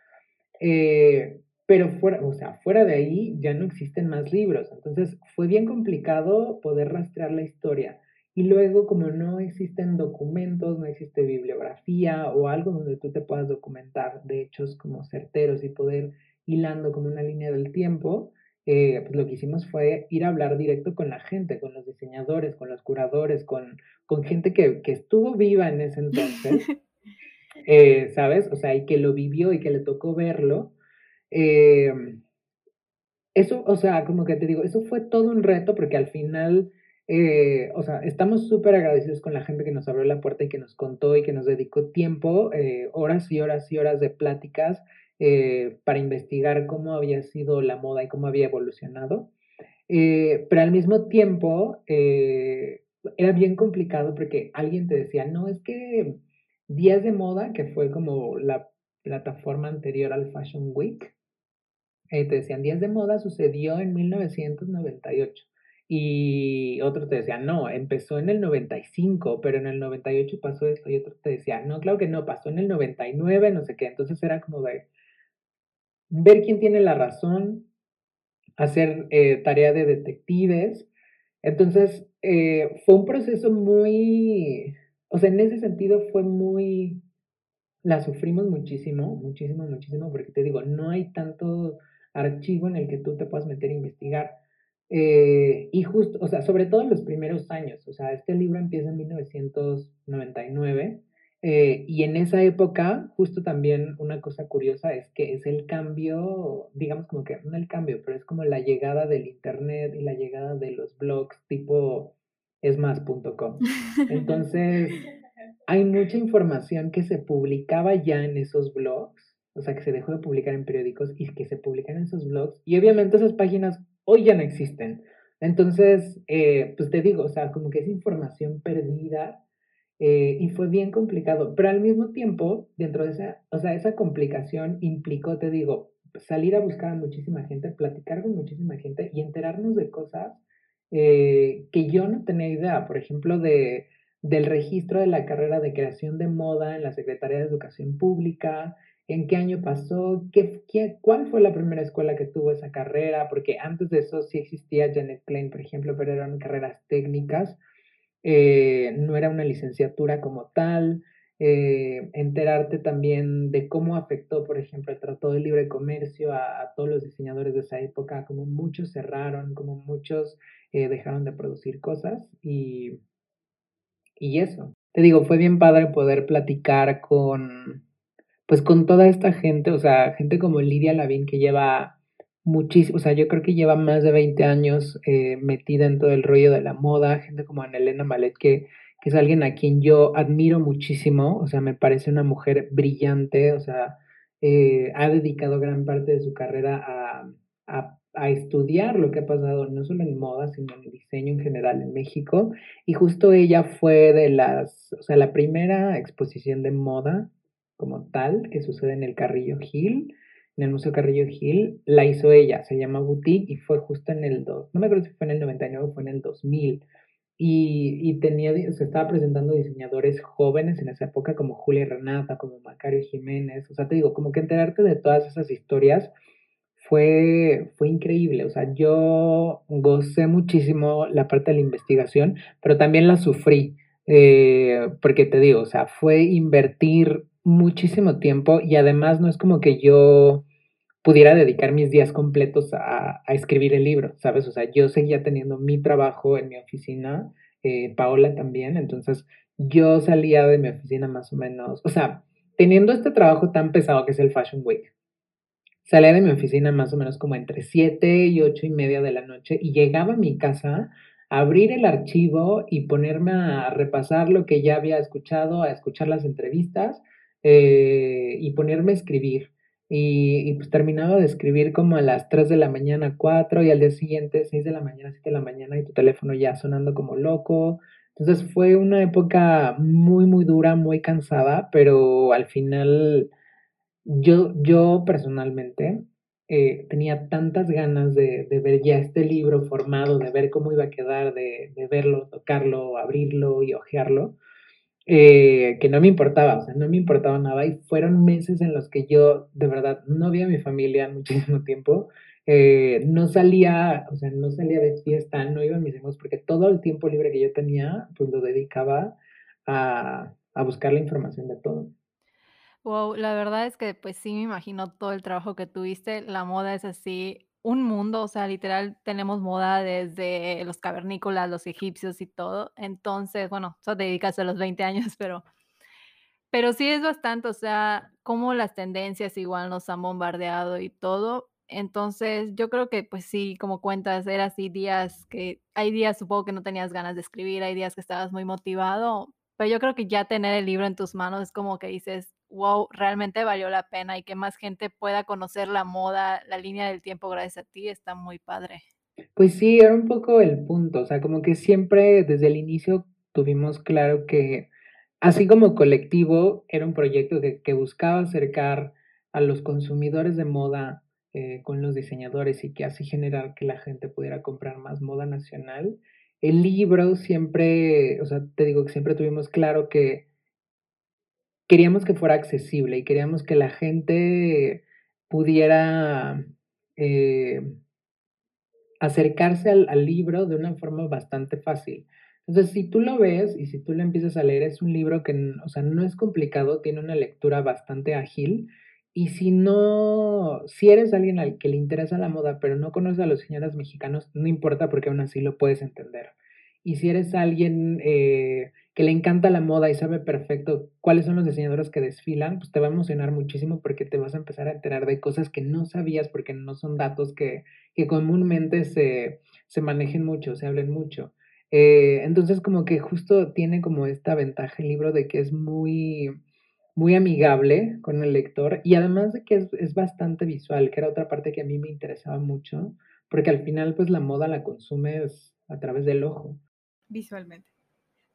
Eh, pero fuera, o sea, fuera de ahí ya no existen más libros. Entonces fue bien complicado poder rastrear la historia. Y luego, como no existen documentos, no existe bibliografía o algo donde tú te puedas documentar de hechos como certeros y poder hilando como una línea del tiempo, eh, pues lo que hicimos fue ir a hablar directo con la gente, con los diseñadores, con los curadores, con, con gente que, que estuvo viva en ese entonces, eh, ¿sabes? O sea, y que lo vivió y que le tocó verlo. Eh, eso, o sea, como que te digo, eso fue todo un reto porque al final, o sea, estamos súper agradecidos con la gente que nos abrió la puerta y que nos contó y que nos dedicó tiempo, horas y horas y horas de pláticas eh, para investigar cómo había sido la moda y cómo había evolucionado. Eh, pero al mismo tiempo eh, era bien complicado porque alguien te decía, no, es que Días de Moda, que fue como la plataforma anterior al Fashion Week, te decían, Días de Moda sucedió en 1998. Y otro te decía, no, empezó en el 95, pero en el 98 pasó esto. Y otro te decía, no, claro que no, pasó en el 99, no sé qué. Entonces era como de, ver quién tiene la razón, hacer eh, tarea de detectives. Entonces, eh, fue un proceso muy, o sea, en ese sentido fue muy, la sufrimos muchísimo, muchísimo, muchísimo, porque te digo, no hay tanto archivo en el que tú te puedas meter a investigar. Eh, y justo, o sea, sobre todo en los primeros años, o sea, este libro empieza en 1999 eh, y en esa época, justo también una cosa curiosa es que es el cambio, digamos como que no el cambio, pero es como la llegada del Internet y la llegada de los blogs tipo esmas.com. Entonces, hay mucha información que se publicaba ya en esos blogs, o sea, que se dejó de publicar en periódicos y que se publican en esos blogs. Y obviamente esas páginas hoy ya no existen. Entonces, eh, pues te digo, o sea, como que es información perdida eh, y fue bien complicado, pero al mismo tiempo, dentro de esa, o sea, esa complicación implicó, te digo, salir a buscar a muchísima gente, platicar con muchísima gente y enterarnos de cosas eh, que yo no tenía idea, por ejemplo, de, del registro de la carrera de creación de moda en la Secretaría de Educación Pública, en qué año pasó, qué, qué, cuál fue la primera escuela que tuvo esa carrera, porque antes de eso sí existía Janet Klein, por ejemplo, pero eran carreras técnicas, eh, no era una licenciatura como tal. Eh, enterarte también de cómo afectó, por ejemplo, el Tratado de Libre Comercio a, todos los diseñadores de esa época, como muchos cerraron, como muchos eh, dejaron de producir cosas y, y eso. Te digo, fue bien padre poder platicar con, pues con toda esta gente, o sea, gente como Lidia Lavín que lleva muchísimo, o sea, yo creo que lleva más de 20 años eh, metida en todo el rollo de la moda, gente como Ana Elena Malet que, que, es alguien a quien yo admiro muchísimo, o sea, me parece una mujer brillante, o sea, eh, ha dedicado gran parte de su carrera a, a, a, estudiar lo que ha pasado, no solo en moda, sino en diseño en general en México, y justo ella fue de las, o sea, la primera exposición de moda como tal que sucede en el Carrillo Gil, en el Museo Carrillo Gil, la hizo ella, se llama Boutique y fue justo en el, no me acuerdo si fue en el 99 o fue en el 2000. Y, y, tenía, se estaba presentando diseñadores jóvenes en esa época como Julia Renata, como Macario Jiménez, o sea, te digo, como que enterarte de todas esas historias fue, fue increíble, o sea, yo gocé muchísimo la parte de la investigación, pero también la sufrí, eh, porque te digo, o sea, fue invertir muchísimo tiempo y además no es como que yo pudiera dedicar mis días completos a, escribir el libro, ¿sabes? O sea, yo seguía teniendo mi trabajo en mi oficina, eh, Paola también, entonces yo salía de mi oficina más o menos, o sea, teniendo este trabajo tan pesado que es el Fashion Week, salía de mi oficina más o menos como entre 7 y 8 y media de la noche y llegaba a mi casa a abrir el archivo y ponerme a repasar lo que ya había escuchado, a escuchar las entrevistas eh, y ponerme a escribir. Y, pues terminaba de escribir como a las 3 de la mañana, 4 y al día siguiente 6 de la mañana, 7 de la mañana y tu teléfono ya sonando como loco. Entonces fue una época muy, muy dura, muy cansada, pero al final yo, yo personalmente eh, tenía tantas ganas de, de, ver ya este libro formado, de ver cómo iba a quedar, de, de verlo, tocarlo, abrirlo y hojearlo, eh, que no me importaba, o sea, no me importaba nada y fueron meses en los que yo de verdad no vi a mi familia muchísimo tiempo, eh, no salía, o sea, no salía de fiesta, no iba a mis amigos porque todo el tiempo libre que yo tenía, pues lo dedicaba a, a buscar la información de todo. Wow, la verdad es que pues sí me imagino todo el trabajo que tuviste. La moda es así un mundo, o sea, literal tenemos moda desde los cavernícolas, los egipcios y todo. Entonces, bueno, eso te dedicas a los 20 años, pero, pero sí es bastante, o sea, como las tendencias igual nos han bombardeado y todo. Entonces, yo creo que pues sí, como cuentas, era así días que, hay días supongo que no tenías ganas de escribir, hay días que estabas muy motivado, pero yo creo que ya tener el libro en tus manos es como que dices, wow, realmente valió la pena y que más gente pueda conocer la moda, la línea del tiempo gracias a ti, está muy padre. Pues sí, era un poco el punto, o sea, como que siempre desde el inicio tuvimos claro que así como colectivo era un proyecto que, buscaba acercar a los consumidores de moda eh, con los diseñadores y que así generar que la gente pudiera comprar más moda nacional. El libro siempre, o sea, te digo que siempre tuvimos claro que queríamos que fuera accesible y queríamos que la gente pudiera eh, acercarse al, libro de una forma bastante fácil. Entonces, si tú lo ves y si tú lo empiezas a leer, es un libro que, o sea, no es complicado, tiene una lectura bastante ágil. Y si no, si eres alguien al que le interesa la moda, pero no conoce a los señores mexicanos, no importa porque aún así lo puedes entender. Y si eres alguien eh, que le encanta la moda y sabe perfecto cuáles son los diseñadores que desfilan, pues te va a emocionar muchísimo porque te vas a empezar a enterar de cosas que no sabías porque no son datos que, que comúnmente se, se, manejen mucho, se hablen mucho. Eh, entonces como que justo tiene como esta ventaja el libro de que es muy, muy amigable con el lector y además de que es, es bastante visual, que era otra parte que a mí me interesaba mucho porque al final pues la moda la consumes a través del ojo. Visualmente,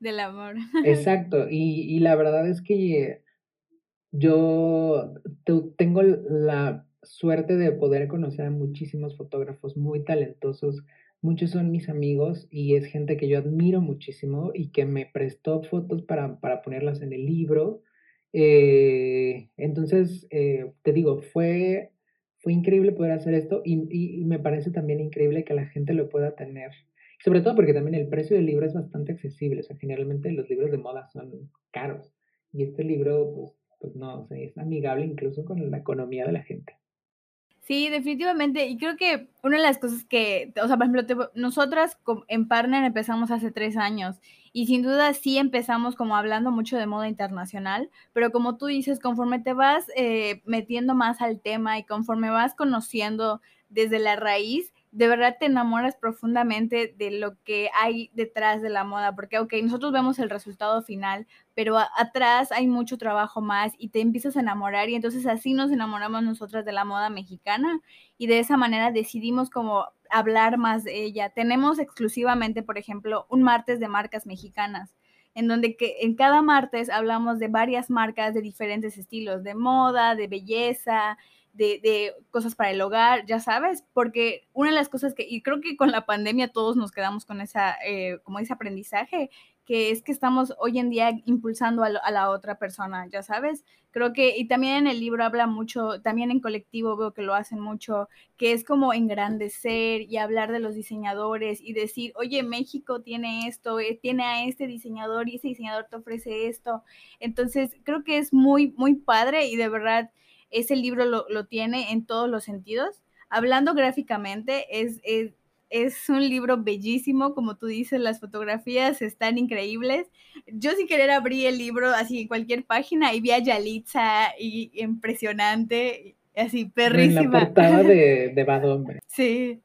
del amor. Exacto, y, y la verdad es que yo tengo la suerte de poder conocer a muchísimos fotógrafos muy talentosos. Muchos son mis amigos y es gente que yo admiro muchísimo y que me prestó fotos para, para ponerlas en el libro. Eh, entonces, eh, te digo, fue, fue increíble poder hacer esto y, y, me parece también increíble que la gente lo pueda tener. Sobre todo porque también el precio del libro es bastante accesible. O sea, generalmente los libros de moda son caros. Y este libro, pues, pues no, o es amigable incluso con la economía de la gente. Sí, definitivamente. Y creo que una de las cosas que, o sea, por ejemplo, nosotras en Partner empezamos hace tres años y sin duda sí empezamos como hablando mucho de moda internacional, pero como tú dices, conforme te vas eh, metiendo más al tema y conforme vas conociendo desde la raíz, de verdad te enamoras profundamente de lo que hay detrás de la moda, porque, ok, nosotros vemos el resultado final, pero atrás hay mucho trabajo más y te empiezas a enamorar y entonces así nos enamoramos nosotras de la moda mexicana y de esa manera decidimos como hablar más de ella. Tenemos exclusivamente, por ejemplo, un martes de marcas mexicanas en donde que en cada martes hablamos de varias marcas de diferentes estilos, de moda, de belleza, de, cosas para el hogar, ya sabes, porque una de las cosas que, y creo que con la pandemia todos nos quedamos con esa, eh, como ese aprendizaje, que es que estamos hoy en día impulsando a, la otra persona, ya sabes. Creo que, y también en el libro habla mucho, también en colectivo veo que lo hacen mucho, que es como engrandecer y hablar de los diseñadores y decir, oye, México tiene esto, eh, tiene a este diseñador y ese diseñador te ofrece esto. Entonces, creo que es muy, muy padre y de verdad ese libro lo, lo tiene en todos los sentidos. Hablando gráficamente, es, es, es, un libro bellísimo, como tú dices, las fotografías están increíbles. Yo sin querer abrí el libro así en cualquier página y vi a Yalitza y impresionante, así perrísima. En la portada de, de Bad Hombre. Sí,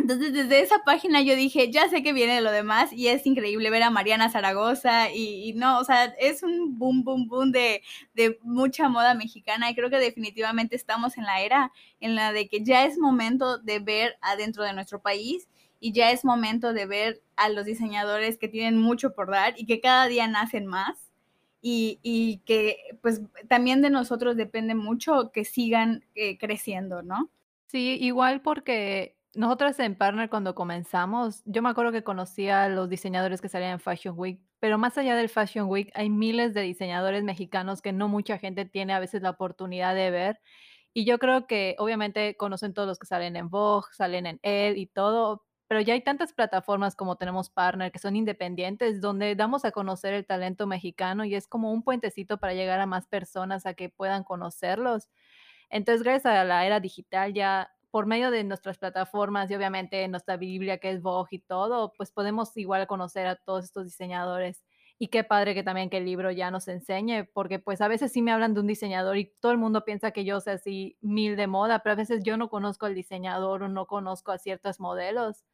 entonces desde esa página yo dije, ya sé que viene lo demás y es increíble ver a Mariana Zaragoza y, no, o sea, es un boom, boom, boom de, de, mucha moda mexicana y creo que definitivamente estamos en la era en la de que ya es momento de ver adentro de nuestro país y ya es momento de ver a los diseñadores que tienen mucho por dar y que cada día nacen más y, y que pues también de nosotros depende mucho que sigan eh, creciendo, ¿no? Sí, igual porque nosotras en Partner cuando comenzamos, yo me acuerdo que conocía a los diseñadores que salían en Fashion Week, pero más allá del Fashion Week hay miles de diseñadores mexicanos que no mucha gente tiene a veces la oportunidad de ver. Y yo creo que obviamente conocen todos los que salen en Vogue, salen en Ed y todo, pero ya hay tantas plataformas como tenemos Partner que son independientes donde damos a conocer el talento mexicano y es como un puentecito para llegar a más personas a que puedan conocerlos. Entonces, gracias a la era digital ya por medio de nuestras plataformas y obviamente nuestra Biblia que es Vogue y todo, pues podemos igual conocer a todos estos diseñadores. Y qué padre que también que el libro ya nos enseñe, porque pues a veces sí me hablan de un diseñador y todo el mundo piensa que yo sé así mil de moda, pero a veces yo no conozco al diseñador o no conozco a ciertos modelos.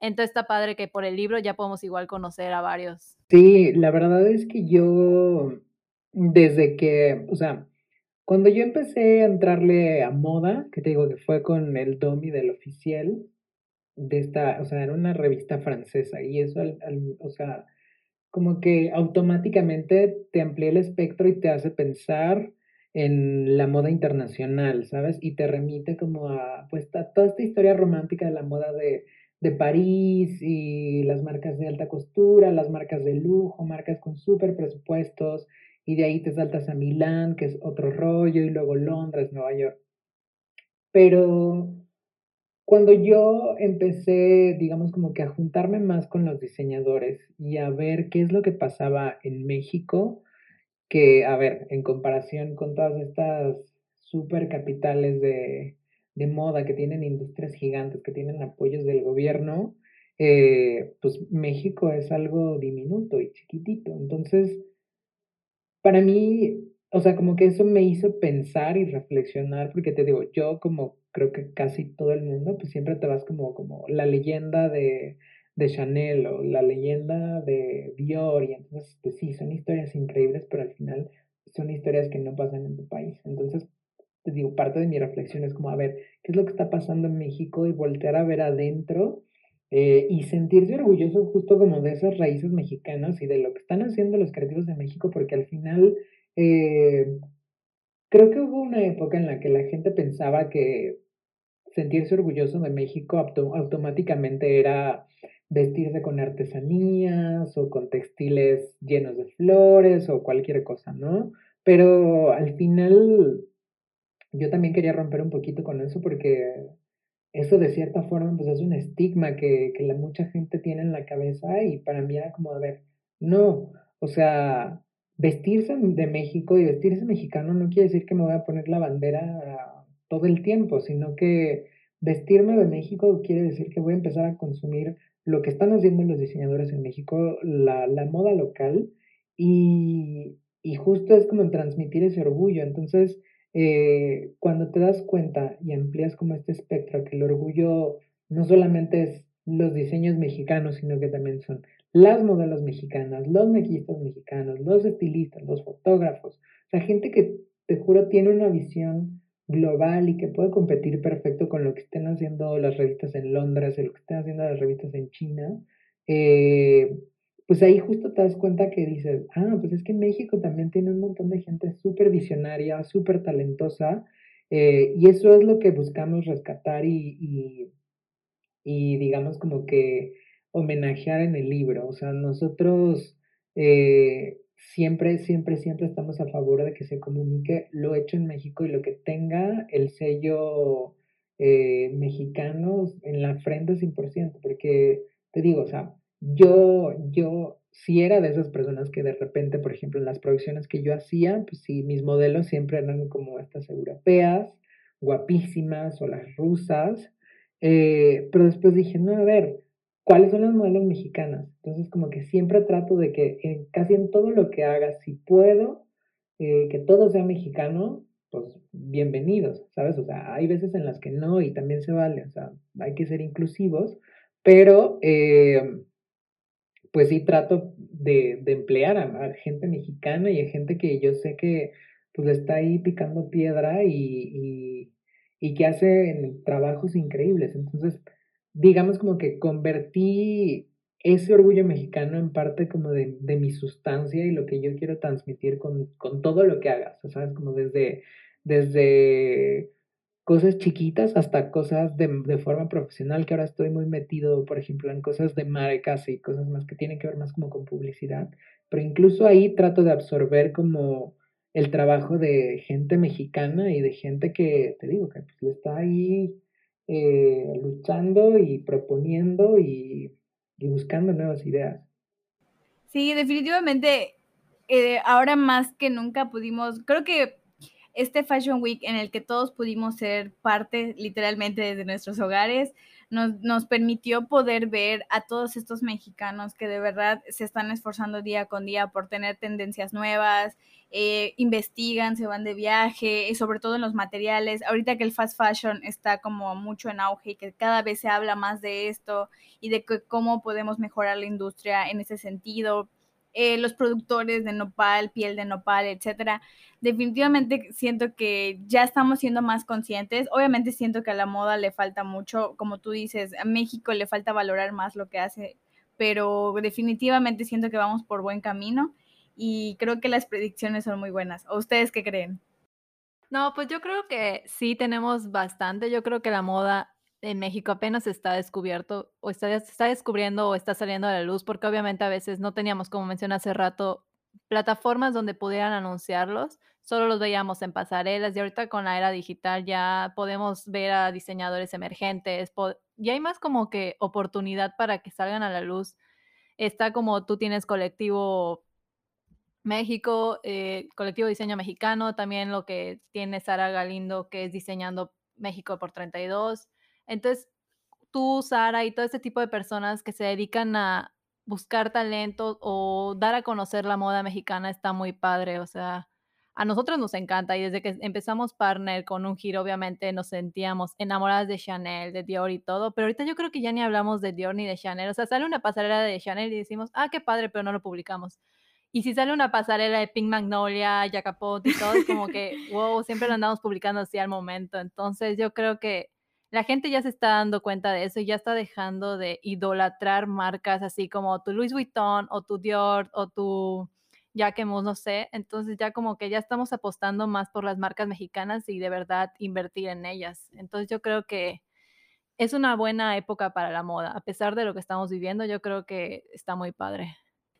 Entonces está padre que por el libro ya podemos igual conocer a varios. Sí, la verdad es que yo, desde que, o sea, cuando yo empecé a entrarle a moda, que te digo que fue con el Domi del oficial, de esta, o sea, era una revista francesa, y eso, o sea, como que automáticamente te amplía el espectro y te hace pensar en la moda internacional, ¿sabes? Y te remite como a, pues, a toda esta historia romántica de la moda de, de París y las marcas de alta costura, las marcas de lujo, marcas con súper presupuestos, y de ahí te saltas a Milán, que es otro rollo, y luego Londres, Nueva York. Pero cuando yo empecé, digamos, como que a juntarme más con los diseñadores y a ver qué es lo que pasaba en México, que, a ver, en comparación con todas estas super capitales de, de moda que tienen industrias gigantes, que tienen apoyos del gobierno, eh, pues México es algo diminuto y chiquitito. Entonces, para mí, o sea, como que eso me hizo pensar y reflexionar, porque te digo, yo como creo que casi todo el mundo, pues siempre te vas como, como la leyenda de, de Chanel o la leyenda de Dior, y entonces, pues sí, son historias increíbles, pero al final son historias que no pasan en tu país. Entonces, te digo, parte de mi reflexión es como, a ver, ¿qué es lo que está pasando en México? Y voltear a ver adentro eh, y sentirse orgulloso justo como de esas raíces mexicanas y de lo que están haciendo los creativos de México, porque al final eh, creo que hubo una época en la que la gente pensaba que sentirse orgulloso de México automáticamente era vestirse con artesanías o con textiles llenos de flores o cualquier cosa, ¿no? Pero al final yo también quería romper un poquito con eso porque eso de cierta forma pues es un estigma que, que la mucha gente tiene en la cabeza y para mí era como, a ver, no, o sea, vestirse de México y vestirse mexicano no quiere decir que me voy a poner la bandera todo el tiempo, sino que vestirme de México quiere decir que voy a empezar a consumir lo que están haciendo los diseñadores en México, la, la moda local, y, y justo es como transmitir ese orgullo. Entonces, eh, cuando te das cuenta y amplias como este espectro, que el orgullo no solamente es los diseños mexicanos, sino que también son las modelos mexicanas, los maquillistas mexicanos, los estilistas, los fotógrafos, sea, gente que te juro tiene una visión global y que puede competir perfecto con lo que estén haciendo las revistas en Londres, lo que estén haciendo las revistas en China, eh, pues ahí justo te das cuenta que dices, ah, pues es que México también tiene un montón de gente súper visionaria, súper talentosa, eh, y eso es lo que buscamos rescatar y, y, y, digamos como que homenajear en el libro. O sea, nosotros eh, siempre, siempre, siempre estamos a favor de que se comunique lo hecho en México y lo que tenga el sello eh, mexicano en la frente 100%, porque te digo, o sea, yo, yo sí era de esas personas que de repente, por ejemplo, en las producciones que yo hacía, pues sí, mis modelos siempre eran como estas europeas, guapísimas o las rusas, eh, pero después dije, no, a ver, ¿cuáles son las modelos mexicanas? Entonces, como que siempre trato de que en, casi en todo lo que haga, si puedo, eh, que todo sea mexicano, pues bienvenidos, ¿sabes? O sea, hay veces en las que no y también se vale, o sea, hay que ser inclusivos, pero eh, pues sí trato de, emplear a, gente mexicana y a gente que yo sé que pues está ahí picando piedra y, y, que hace trabajos increíbles. Entonces, digamos como que convertí ese orgullo mexicano en parte como de, de mi sustancia y lo que yo quiero transmitir con, con todo lo que hagas, ¿sabes? Como desde, desde cosas chiquitas hasta cosas de, de, forma profesional, que ahora estoy muy metido, por ejemplo, en cosas de marcas y cosas más que tienen que ver más como con publicidad, pero incluso ahí trato de absorber como el trabajo de gente mexicana y de gente que, te digo, que pues, está ahí eh, luchando y proponiendo y, y, buscando nuevas ideas. Sí, definitivamente, eh, ahora más que nunca pudimos, creo que este Fashion Week en el que todos pudimos ser parte literalmente desde nuestros hogares, nos, nos, permitió poder ver a todos estos mexicanos que de verdad se están esforzando día con día por tener tendencias nuevas, eh, investigan, se van de viaje, y sobre todo en los materiales. Ahorita que el fast fashion está como mucho en auge y que cada vez se habla más de esto y de cómo podemos mejorar la industria en ese sentido. Eh, los productores de nopal, piel de nopal, etcétera. Definitivamente siento que ya estamos siendo más conscientes. Obviamente siento que a la moda le falta mucho, como tú dices, a México le falta valorar más lo que hace, pero definitivamente siento que vamos por buen camino y creo que las predicciones son muy buenas. ¿O ustedes qué creen? No, pues yo creo que sí tenemos bastante. Yo creo que la moda en México apenas está descubierto o está, está descubriendo o está saliendo a la luz, porque obviamente a veces no teníamos, como mencioné hace rato, plataformas donde pudieran anunciarlos, solo los veíamos en pasarelas y ahorita con la era digital ya podemos ver a diseñadores emergentes, y hay más como que oportunidad para que salgan a la luz. Está como tú tienes colectivo México, eh, colectivo diseño mexicano, también lo que tiene Sara Galindo, que es diseñando México por 32. Entonces, tú, Sara, y todo este tipo de personas que se dedican a buscar talento o dar a conocer la moda mexicana está muy padre. O sea, a nosotros nos encanta y desde que empezamos partner con un giro, obviamente nos sentíamos enamoradas de Chanel, de Dior y todo, pero ahorita yo creo que ya ni hablamos de Dior ni de Chanel. O sea, sale una pasarela de Chanel y decimos, ah, qué padre, pero no lo publicamos. Y si sale una pasarela de Pink Magnolia, Jacapot y todo, es como que, wow, siempre lo andamos publicando así al momento. Entonces yo creo que la gente ya se está dando cuenta de eso y ya está dejando de idolatrar marcas así como tu Louis Vuitton o tu Dior o tu Jacquemus, no sé. Entonces ya como que ya estamos apostando más por las marcas mexicanas y de verdad invertir en ellas. Entonces yo creo que es una buena época para la moda. A pesar de lo que estamos viviendo, yo creo que está muy padre.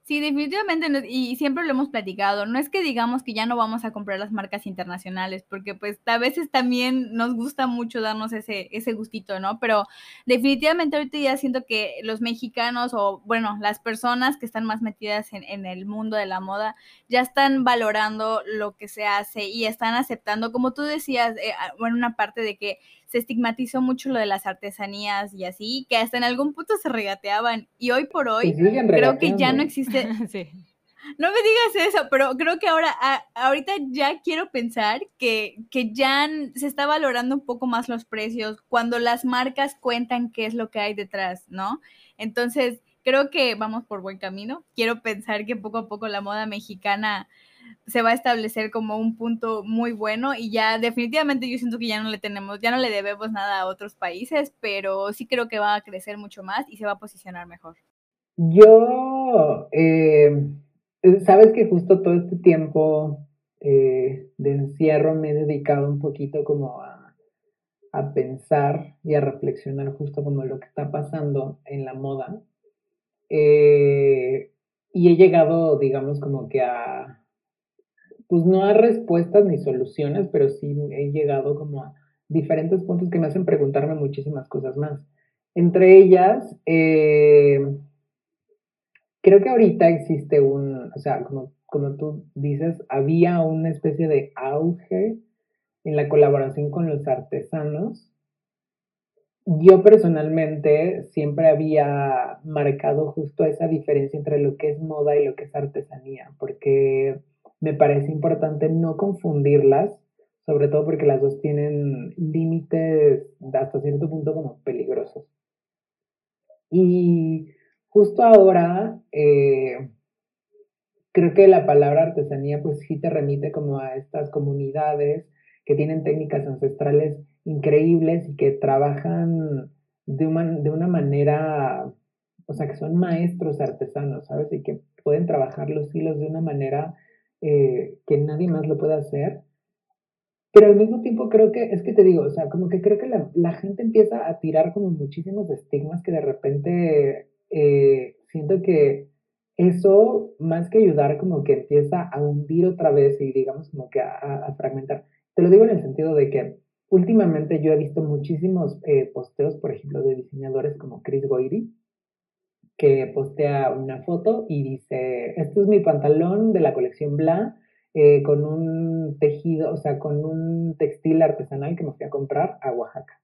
Sí, definitivamente, y siempre lo hemos platicado, no es que digamos que ya no vamos a comprar las marcas internacionales, porque pues a veces también nos gusta mucho darnos ese, ese gustito, ¿no? Pero definitivamente ahorita ya siento que los mexicanos o bueno, las personas que están más metidas en, en el mundo de la moda ya están valorando lo que se hace y están aceptando, como tú decías, eh, bueno, una parte de que se estigmatizó mucho lo de las artesanías y así, que hasta en algún punto se regateaban. Y hoy por hoy creo que ya no existe. No me digas eso, pero creo que ahora, ahorita ya quiero pensar que, que ya se está valorando un poco más los precios cuando las marcas cuentan qué es lo que hay detrás, ¿no? Entonces, creo que vamos por buen camino. Quiero pensar que poco a poco la moda mexicana se va a establecer como un punto muy bueno y ya definitivamente yo siento que ya no le tenemos, ya no le debemos nada a otros países, pero sí creo que va a crecer mucho más y se va a posicionar mejor. Yo, eh, sabes que justo todo este tiempo eh, de encierro me he dedicado un poquito como a, a pensar y a reflexionar justo como lo que está pasando en la moda. Eh, y he llegado, digamos, como que a, pues no a respuestas ni soluciones, pero sí he llegado como a diferentes puntos que me hacen preguntarme muchísimas cosas más. Entre ellas, eh, creo que ahorita existe un, o sea, como, como tú dices, había una especie de auge en la colaboración con los artesanos. Yo personalmente siempre había marcado justo esa diferencia entre lo que es moda y lo que es artesanía, porque me parece importante no confundirlas, sobre todo porque las dos tienen límites hasta cierto punto como peligrosos. Y justo ahora, eh, creo que la palabra artesanía pues sí te remite como a estas comunidades que tienen técnicas ancestrales increíbles y que trabajan de una, de una manera, o sea, que son maestros artesanos, ¿sabes? Y que pueden trabajar los hilos de una manera eh, que nadie más lo puede hacer. Pero al mismo tiempo creo que, es que te digo, o sea, como que creo que la, gente empieza a tirar como muchísimos estigmas que de repente eh, siento que eso, más que ayudar, como que empieza a hundir otra vez y digamos como que a, fragmentar. Te lo digo en el sentido de que últimamente yo he visto muchísimos eh, posteos, por ejemplo, de diseñadores como Chris Goiri, que postea una foto y dice, este es mi pantalón de la colección Bla, eh, con un tejido, o sea, con un textil artesanal que me fui a comprar a Oaxaca,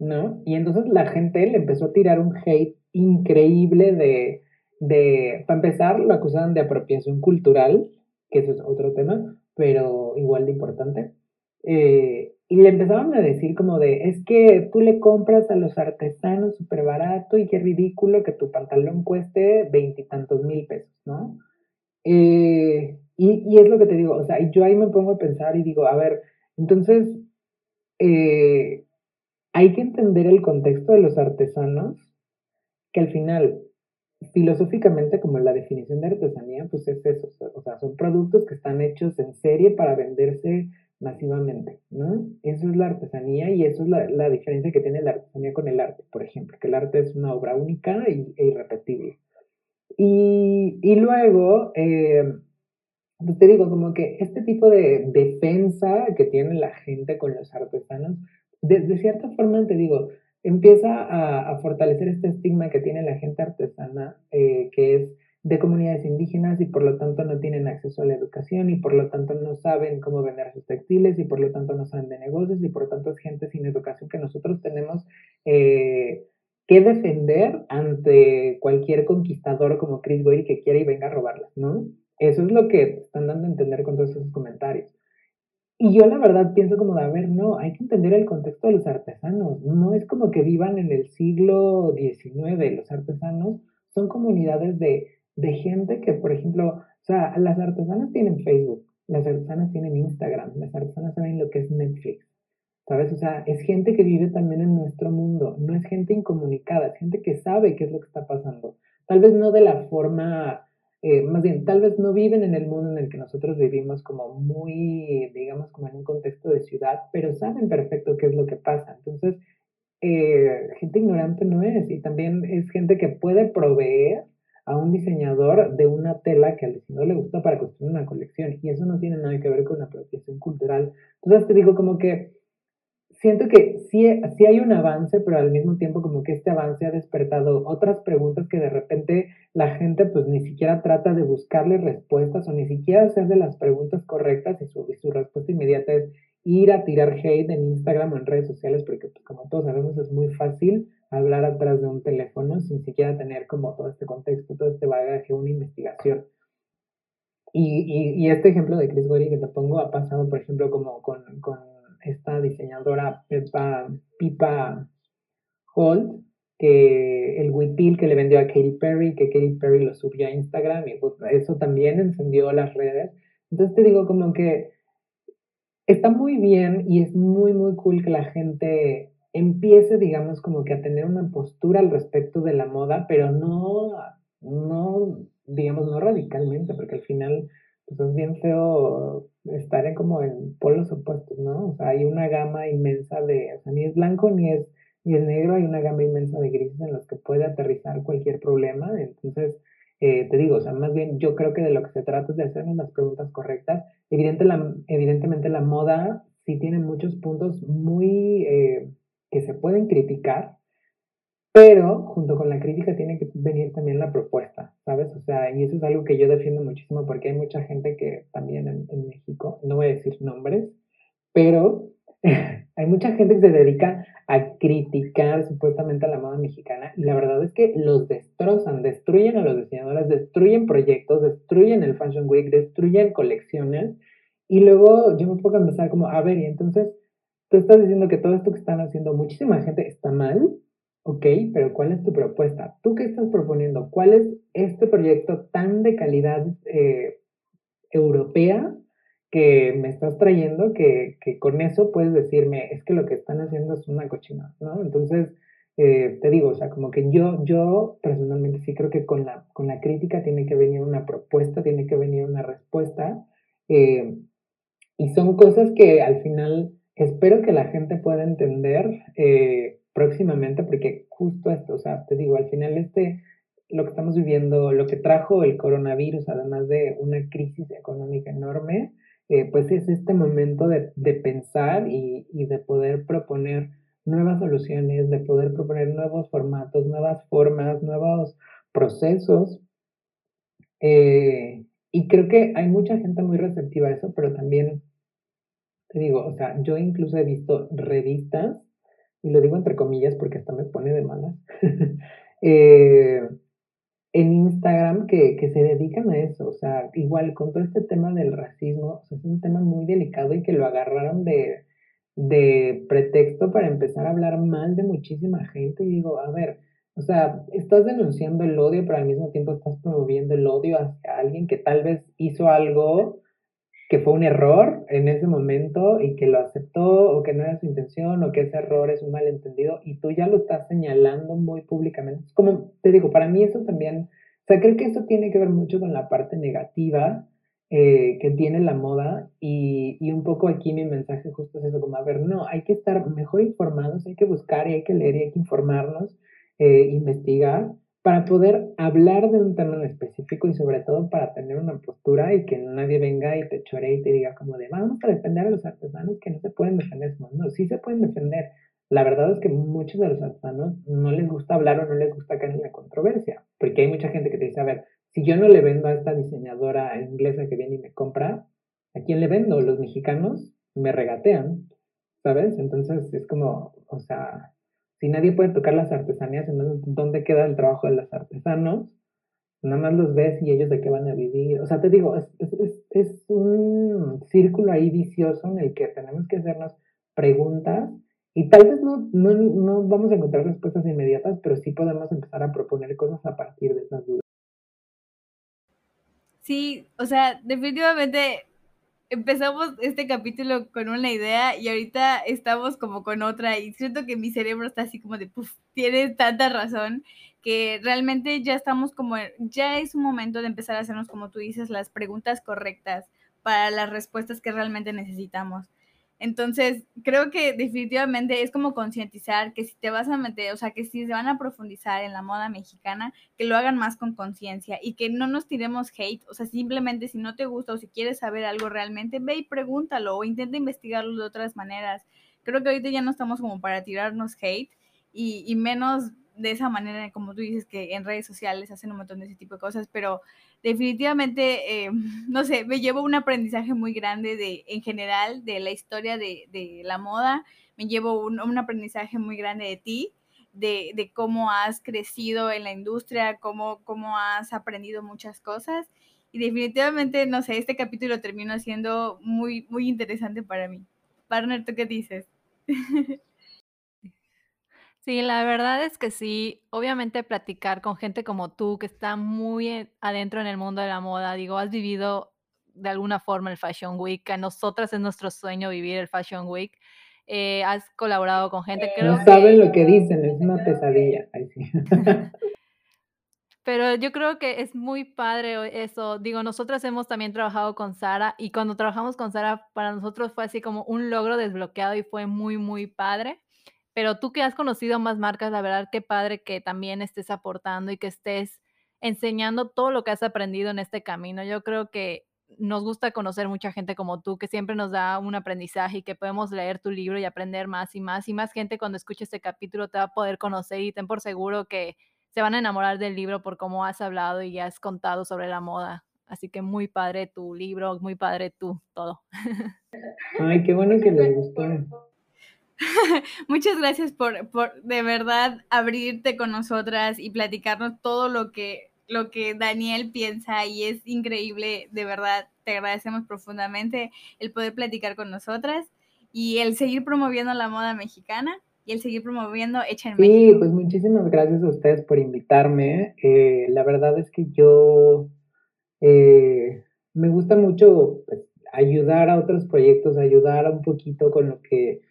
¿no? Y entonces la gente le empezó a tirar un hate increíble de, de para empezar, lo acusaban de apropiación cultural, que eso es otro tema, pero igual de importante. Eh, y le empezaban a decir como de, es que tú le compras a los artesanos súper barato y qué ridículo que tu pantalón cueste veintitantos mil pesos, ¿no? Eh, y, es lo que te digo, o sea, yo ahí me pongo a pensar y digo, a ver, entonces, eh, hay que entender el contexto de los artesanos, que al final, filosóficamente, como la definición de artesanía, pues es eso, o sea, son productos que están hechos en serie para venderse masivamente, ¿no? Eso es la artesanía y eso es la, diferencia que tiene la artesanía con el arte, por ejemplo, que el arte es una obra única e irrepetible. Y, luego, eh, pues te digo, como que este tipo de defensa que tiene la gente con los artesanos, de, cierta forma, te digo, empieza a, fortalecer este estigma que tiene la gente artesana, eh, que es de comunidades indígenas y por lo tanto no tienen acceso a la educación y por lo tanto no saben cómo vender sus textiles y por lo tanto no saben de negocios y por lo tanto es gente sin educación que nosotros tenemos eh, que defender ante cualquier conquistador como Chris Boyle que quiera y venga a robarlas, ¿no? Eso es lo que están dando a entender con todos esos comentarios. Y yo la verdad pienso como de, a ver, no, hay que entender el contexto de los artesanos. No es como que vivan en el siglo XIX. Los artesanos son comunidades de de gente que, por ejemplo, O sea, las artesanas tienen Facebook, las artesanas tienen Instagram, las artesanas saben lo que es Netflix, ¿sabes? O sea, es gente que vive también en nuestro mundo, no es gente incomunicada, es gente que sabe qué es lo que está pasando. Tal vez no de la forma, eh, más bien, tal vez no viven en el mundo en el que nosotros vivimos como muy, digamos, como en un contexto de ciudad, pero saben perfecto qué es lo que pasa. Entonces, eh, gente ignorante no es, y también es gente que puede proveer a un diseñador de una tela que al diseñador le gusta para construir una colección, y eso no tiene nada que ver con la apropiación cultural. Entonces te digo como que siento que sí, sí hay un avance, pero al mismo tiempo como que este avance ha despertado otras preguntas que de repente la gente pues ni siquiera trata de buscarle respuestas o ni siquiera hacerle las preguntas correctas y su, y su respuesta inmediata es ir a tirar hate en Instagram o en redes sociales, porque pues, como todos sabemos es muy fácil hablar atrás de un teléfono sin siquiera tener como todo este contexto, todo este bagaje, una investigación. Y, y, este ejemplo de Chris Gory que te pongo ha pasado, por ejemplo, como con, con esta diseñadora Pepa, Pipa Holt, que el huipil que le vendió a Katy Perry, que Katy Perry lo subió a Instagram y pues, eso también encendió las redes. Entonces te digo como que está muy bien y es muy, muy cool que la gente empiece, digamos, como que a tener una postura al respecto de la moda, pero no, no, digamos, no radicalmente, porque al final, pues es bien feo estar en como en polos opuestos, ¿no? O sea, hay una gama inmensa de, o sea, ni es blanco ni es, ni es negro, hay una gama inmensa de grises en los que puede aterrizar cualquier problema, entonces, eh, te digo, o sea, más bien yo creo que de lo que se trata es de hacernos las preguntas correctas. Evidentemente la moda sí tiene muchos puntos muy eh, que se pueden criticar, pero junto con la crítica tiene que venir también la propuesta, ¿sabes? O sea, y eso es algo que yo defiendo muchísimo porque hay mucha gente que también en, en México, no voy a decir nombres, pero hay mucha gente que se dedica a criticar supuestamente a la moda mexicana y la verdad es que los destrozan, destruyen a los diseñadores, destruyen proyectos, destruyen el Fashion Week, destruyen colecciones y luego yo me puedo empezar como, a ver, y entonces tú estás diciendo que todo esto que están haciendo muchísima gente está mal, ok, pero ¿cuál es tu propuesta? ¿Tú qué estás proponiendo? ¿Cuál es este proyecto tan de calidad eh, europea que me estás trayendo, que, que, con eso puedes decirme, es que lo que están haciendo es una cochina, ¿no? Entonces, eh, te digo, o sea, como que yo, yo personalmente sí creo que con la, con la crítica tiene que venir una propuesta, tiene que venir una respuesta, eh, y son cosas que al final espero que la gente pueda entender eh, próximamente, porque justo esto, o sea, te digo, al final este lo que estamos viviendo, lo que trajo el coronavirus, además de una crisis económica enorme, eh, pues es este momento de, pensar y, de poder proponer nuevas soluciones, de poder proponer nuevos formatos, nuevas formas, nuevos procesos. Eh, y creo que hay mucha gente muy receptiva a eso, pero también, te digo, o sea, yo incluso he visto revistas, y lo digo entre comillas porque hasta me pone de malas, eh, en Instagram que, que, se dedican a eso, o sea, igual con todo este tema del racismo, o sea, es un tema muy delicado y que lo agarraron de, de pretexto para empezar a hablar mal de muchísima gente y digo, a ver, o sea, estás denunciando el odio, pero al mismo tiempo estás promoviendo el odio hacia alguien que tal vez hizo algo que fue un error en ese momento y que lo aceptó o que no era su intención o que ese error es un malentendido y tú ya lo estás señalando muy públicamente. Como te digo, para mí eso también, o sea, creo que eso tiene que ver mucho con la parte negativa eh, que tiene la moda y, y, un poco aquí mi mensaje justo es eso, como a ver, no, hay que estar mejor informados, hay que buscar y hay que leer y hay que informarnos, eh, investigar para poder hablar de un tema en específico y sobre todo para tener una postura y que nadie venga y te chore y te diga como de vamos a defender a los artesanos que no se pueden defender. No, sí se pueden defender. La verdad es que muchos de los artesanos no les gusta hablar o no les gusta caer en la controversia, porque hay mucha gente que te dice, a ver, si yo no le vendo a esta diseñadora inglesa que viene y me compra, ¿a quién le vendo? Los mexicanos me regatean, ¿sabes? Entonces es como, o sea, si nadie puede tocar las artesanías, entonces ¿dónde queda el trabajo de los artesanos? Nada más los ves y ellos de qué van a vivir. O sea, te digo, es, es, un círculo ahí vicioso en el que tenemos que hacernos preguntas y tal vez no, no, no vamos a encontrar respuestas inmediatas, pero sí podemos empezar a proponer cosas a partir de esas dudas. Sí, o sea, definitivamente empezamos este capítulo con una idea y ahorita estamos como con otra y siento que mi cerebro está así como de, puff, tiene tanta razón que realmente ya estamos como, ya es un momento de empezar a hacernos, como tú dices, las preguntas correctas para las respuestas que realmente necesitamos. Entonces, creo que definitivamente es como concientizar que si te vas a meter, o sea, que si se van a profundizar en la moda mexicana, que lo hagan más con conciencia y que no nos tiremos hate, o sea, simplemente si no te gusta o si quieres saber algo realmente, ve y pregúntalo o intenta investigarlo de otras maneras. Creo que ahorita ya no estamos como para tirarnos hate y, menos de esa manera, como tú dices, que en redes sociales hacen un montón de ese tipo de cosas, pero definitivamente, eh, no sé, me llevo un aprendizaje muy grande de, en general, de la historia de, la moda, me llevo un, un, aprendizaje muy grande de ti, de, de, cómo has crecido en la industria, cómo, cómo has aprendido muchas cosas. Y definitivamente, no sé, este capítulo terminó siendo muy, muy interesante para mí. Partner, ¿tú qué dices? Sí, la verdad es que sí. Obviamente platicar con gente como tú, que está muy adentro en el mundo de la moda, digo, has vivido de alguna forma el Fashion Week, a nosotras es nuestro sueño vivir el Fashion Week. Eh, has colaborado con gente, creo no saben lo que dicen, es una pesadilla. Ay, sí. Pero yo creo que es muy padre eso. Digo, nosotras hemos también trabajado con Sara y cuando trabajamos con Sara, para nosotros fue así como un logro desbloqueado y fue muy, muy padre. Pero tú que has conocido más marcas, la verdad, qué padre que también estés aportando y que estés enseñando todo lo que has aprendido en este camino. Yo creo que nos gusta conocer mucha gente como tú, que siempre nos da un aprendizaje y que podemos leer tu libro y aprender más y más. Y más gente cuando escuche este capítulo te va a poder conocer y ten por seguro que se van a enamorar del libro por cómo has hablado y has contado sobre la moda. Así que muy padre tu libro, muy padre tú, todo. Ay, qué bueno que les gustó. Muchas gracias por, por de verdad abrirte con nosotras y platicarnos todo lo que, lo que Daniel piensa y es increíble, de verdad, te agradecemos profundamente el poder platicar con nosotras y el seguir promoviendo la moda mexicana y el seguir promoviendo Hecha en sí, México. Sí, pues muchísimas gracias a ustedes por invitarme. Eh, la verdad es que yo eh, me gusta mucho pues, ayudar a otros proyectos, ayudar un poquito con lo que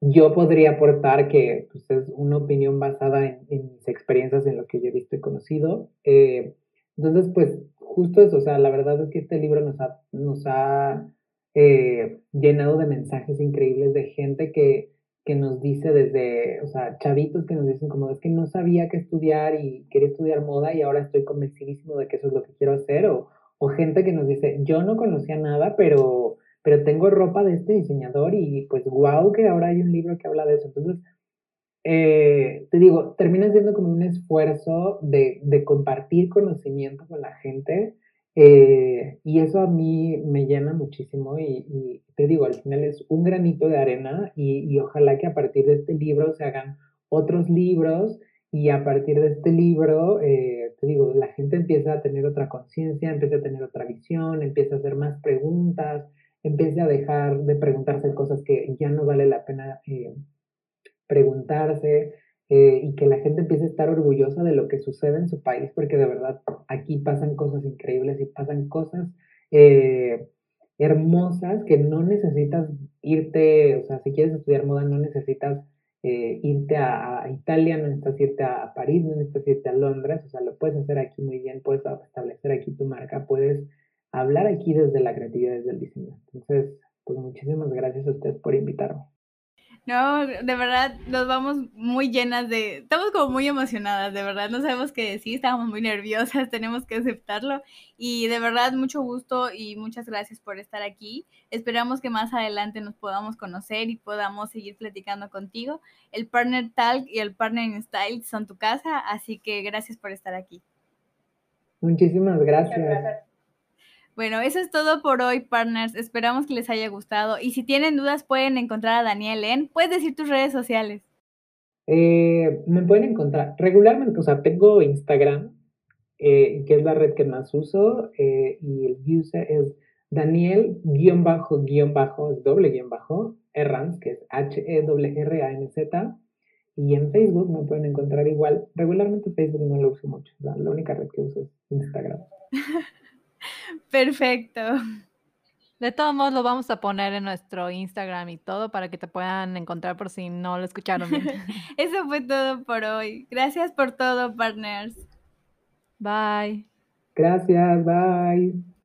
yo podría aportar que pues, es una opinión basada en, mis experiencias, en lo que yo he visto y conocido. Eh, entonces, pues justo eso, o sea, la verdad es que este libro nos ha, nos ha eh, llenado de mensajes increíbles de gente que, que nos dice desde, o sea, chavitos que nos dicen como es que no sabía qué estudiar y quería estudiar moda y ahora estoy convencidísimo de que eso es lo que quiero hacer, o, o gente que nos dice, yo no conocía nada, pero pero tengo ropa de este diseñador y pues wow que ahora hay un libro que habla de eso. Entonces, eh, te digo, termina siendo como un esfuerzo de, de compartir conocimiento con la gente eh, y eso a mí me llena muchísimo y, y, te digo, al final es un granito de arena y, y ojalá que a partir de este libro se hagan otros libros y a partir de este libro, eh, te digo, la gente empieza a tener otra conciencia, empieza a tener otra visión, empieza a hacer más preguntas, empiece a dejar de preguntarse cosas que ya no vale la pena eh, preguntarse eh, y que la gente empiece a estar orgullosa de lo que sucede en su país, porque de verdad aquí pasan cosas increíbles y pasan cosas eh, hermosas que no necesitas irte, o sea, si quieres estudiar moda no necesitas irte a, a, Italia, no necesitas irte a París, no necesitas irte a Londres, o sea, lo puedes hacer aquí muy bien, puedes establecer aquí tu marca, puedes hablar aquí desde la creatividad, desde el diseño. Entonces, pues muchísimas gracias a ustedes por invitarme. No, de verdad, nos vamos muy llenas de, estamos como muy emocionadas, de verdad, no sabemos qué decir, estamos muy nerviosas, tenemos que aceptarlo y de verdad mucho gusto y muchas gracias por estar aquí. Esperamos que más adelante nos podamos conocer y podamos seguir platicando contigo. El Partner Talk y el Partner in Style son tu casa, así que gracias por estar aquí. Muchísimas gracias. Bueno, eso es todo por hoy, partners. Esperamos que les haya gustado. Y si tienen dudas, pueden encontrar a Daniel en. Puedes decir tus redes sociales. Eh, me pueden encontrar regularmente, o sea, tengo Instagram, eh, que es la red que más uso, eh, y el user es Daniel-bajo, es doble guion bajo, Errans, que es H-E-R-R-A-N-Z. Y en Facebook me pueden encontrar igual. Regularmente Facebook no lo uso mucho, la única red que uso es Instagram. Perfecto. De todos modos, lo vamos a poner en nuestro Instagram y todo para que te puedan encontrar por si no lo escucharon bien. Eso fue todo por hoy. Gracias por todo, partners. Bye. Gracias, bye.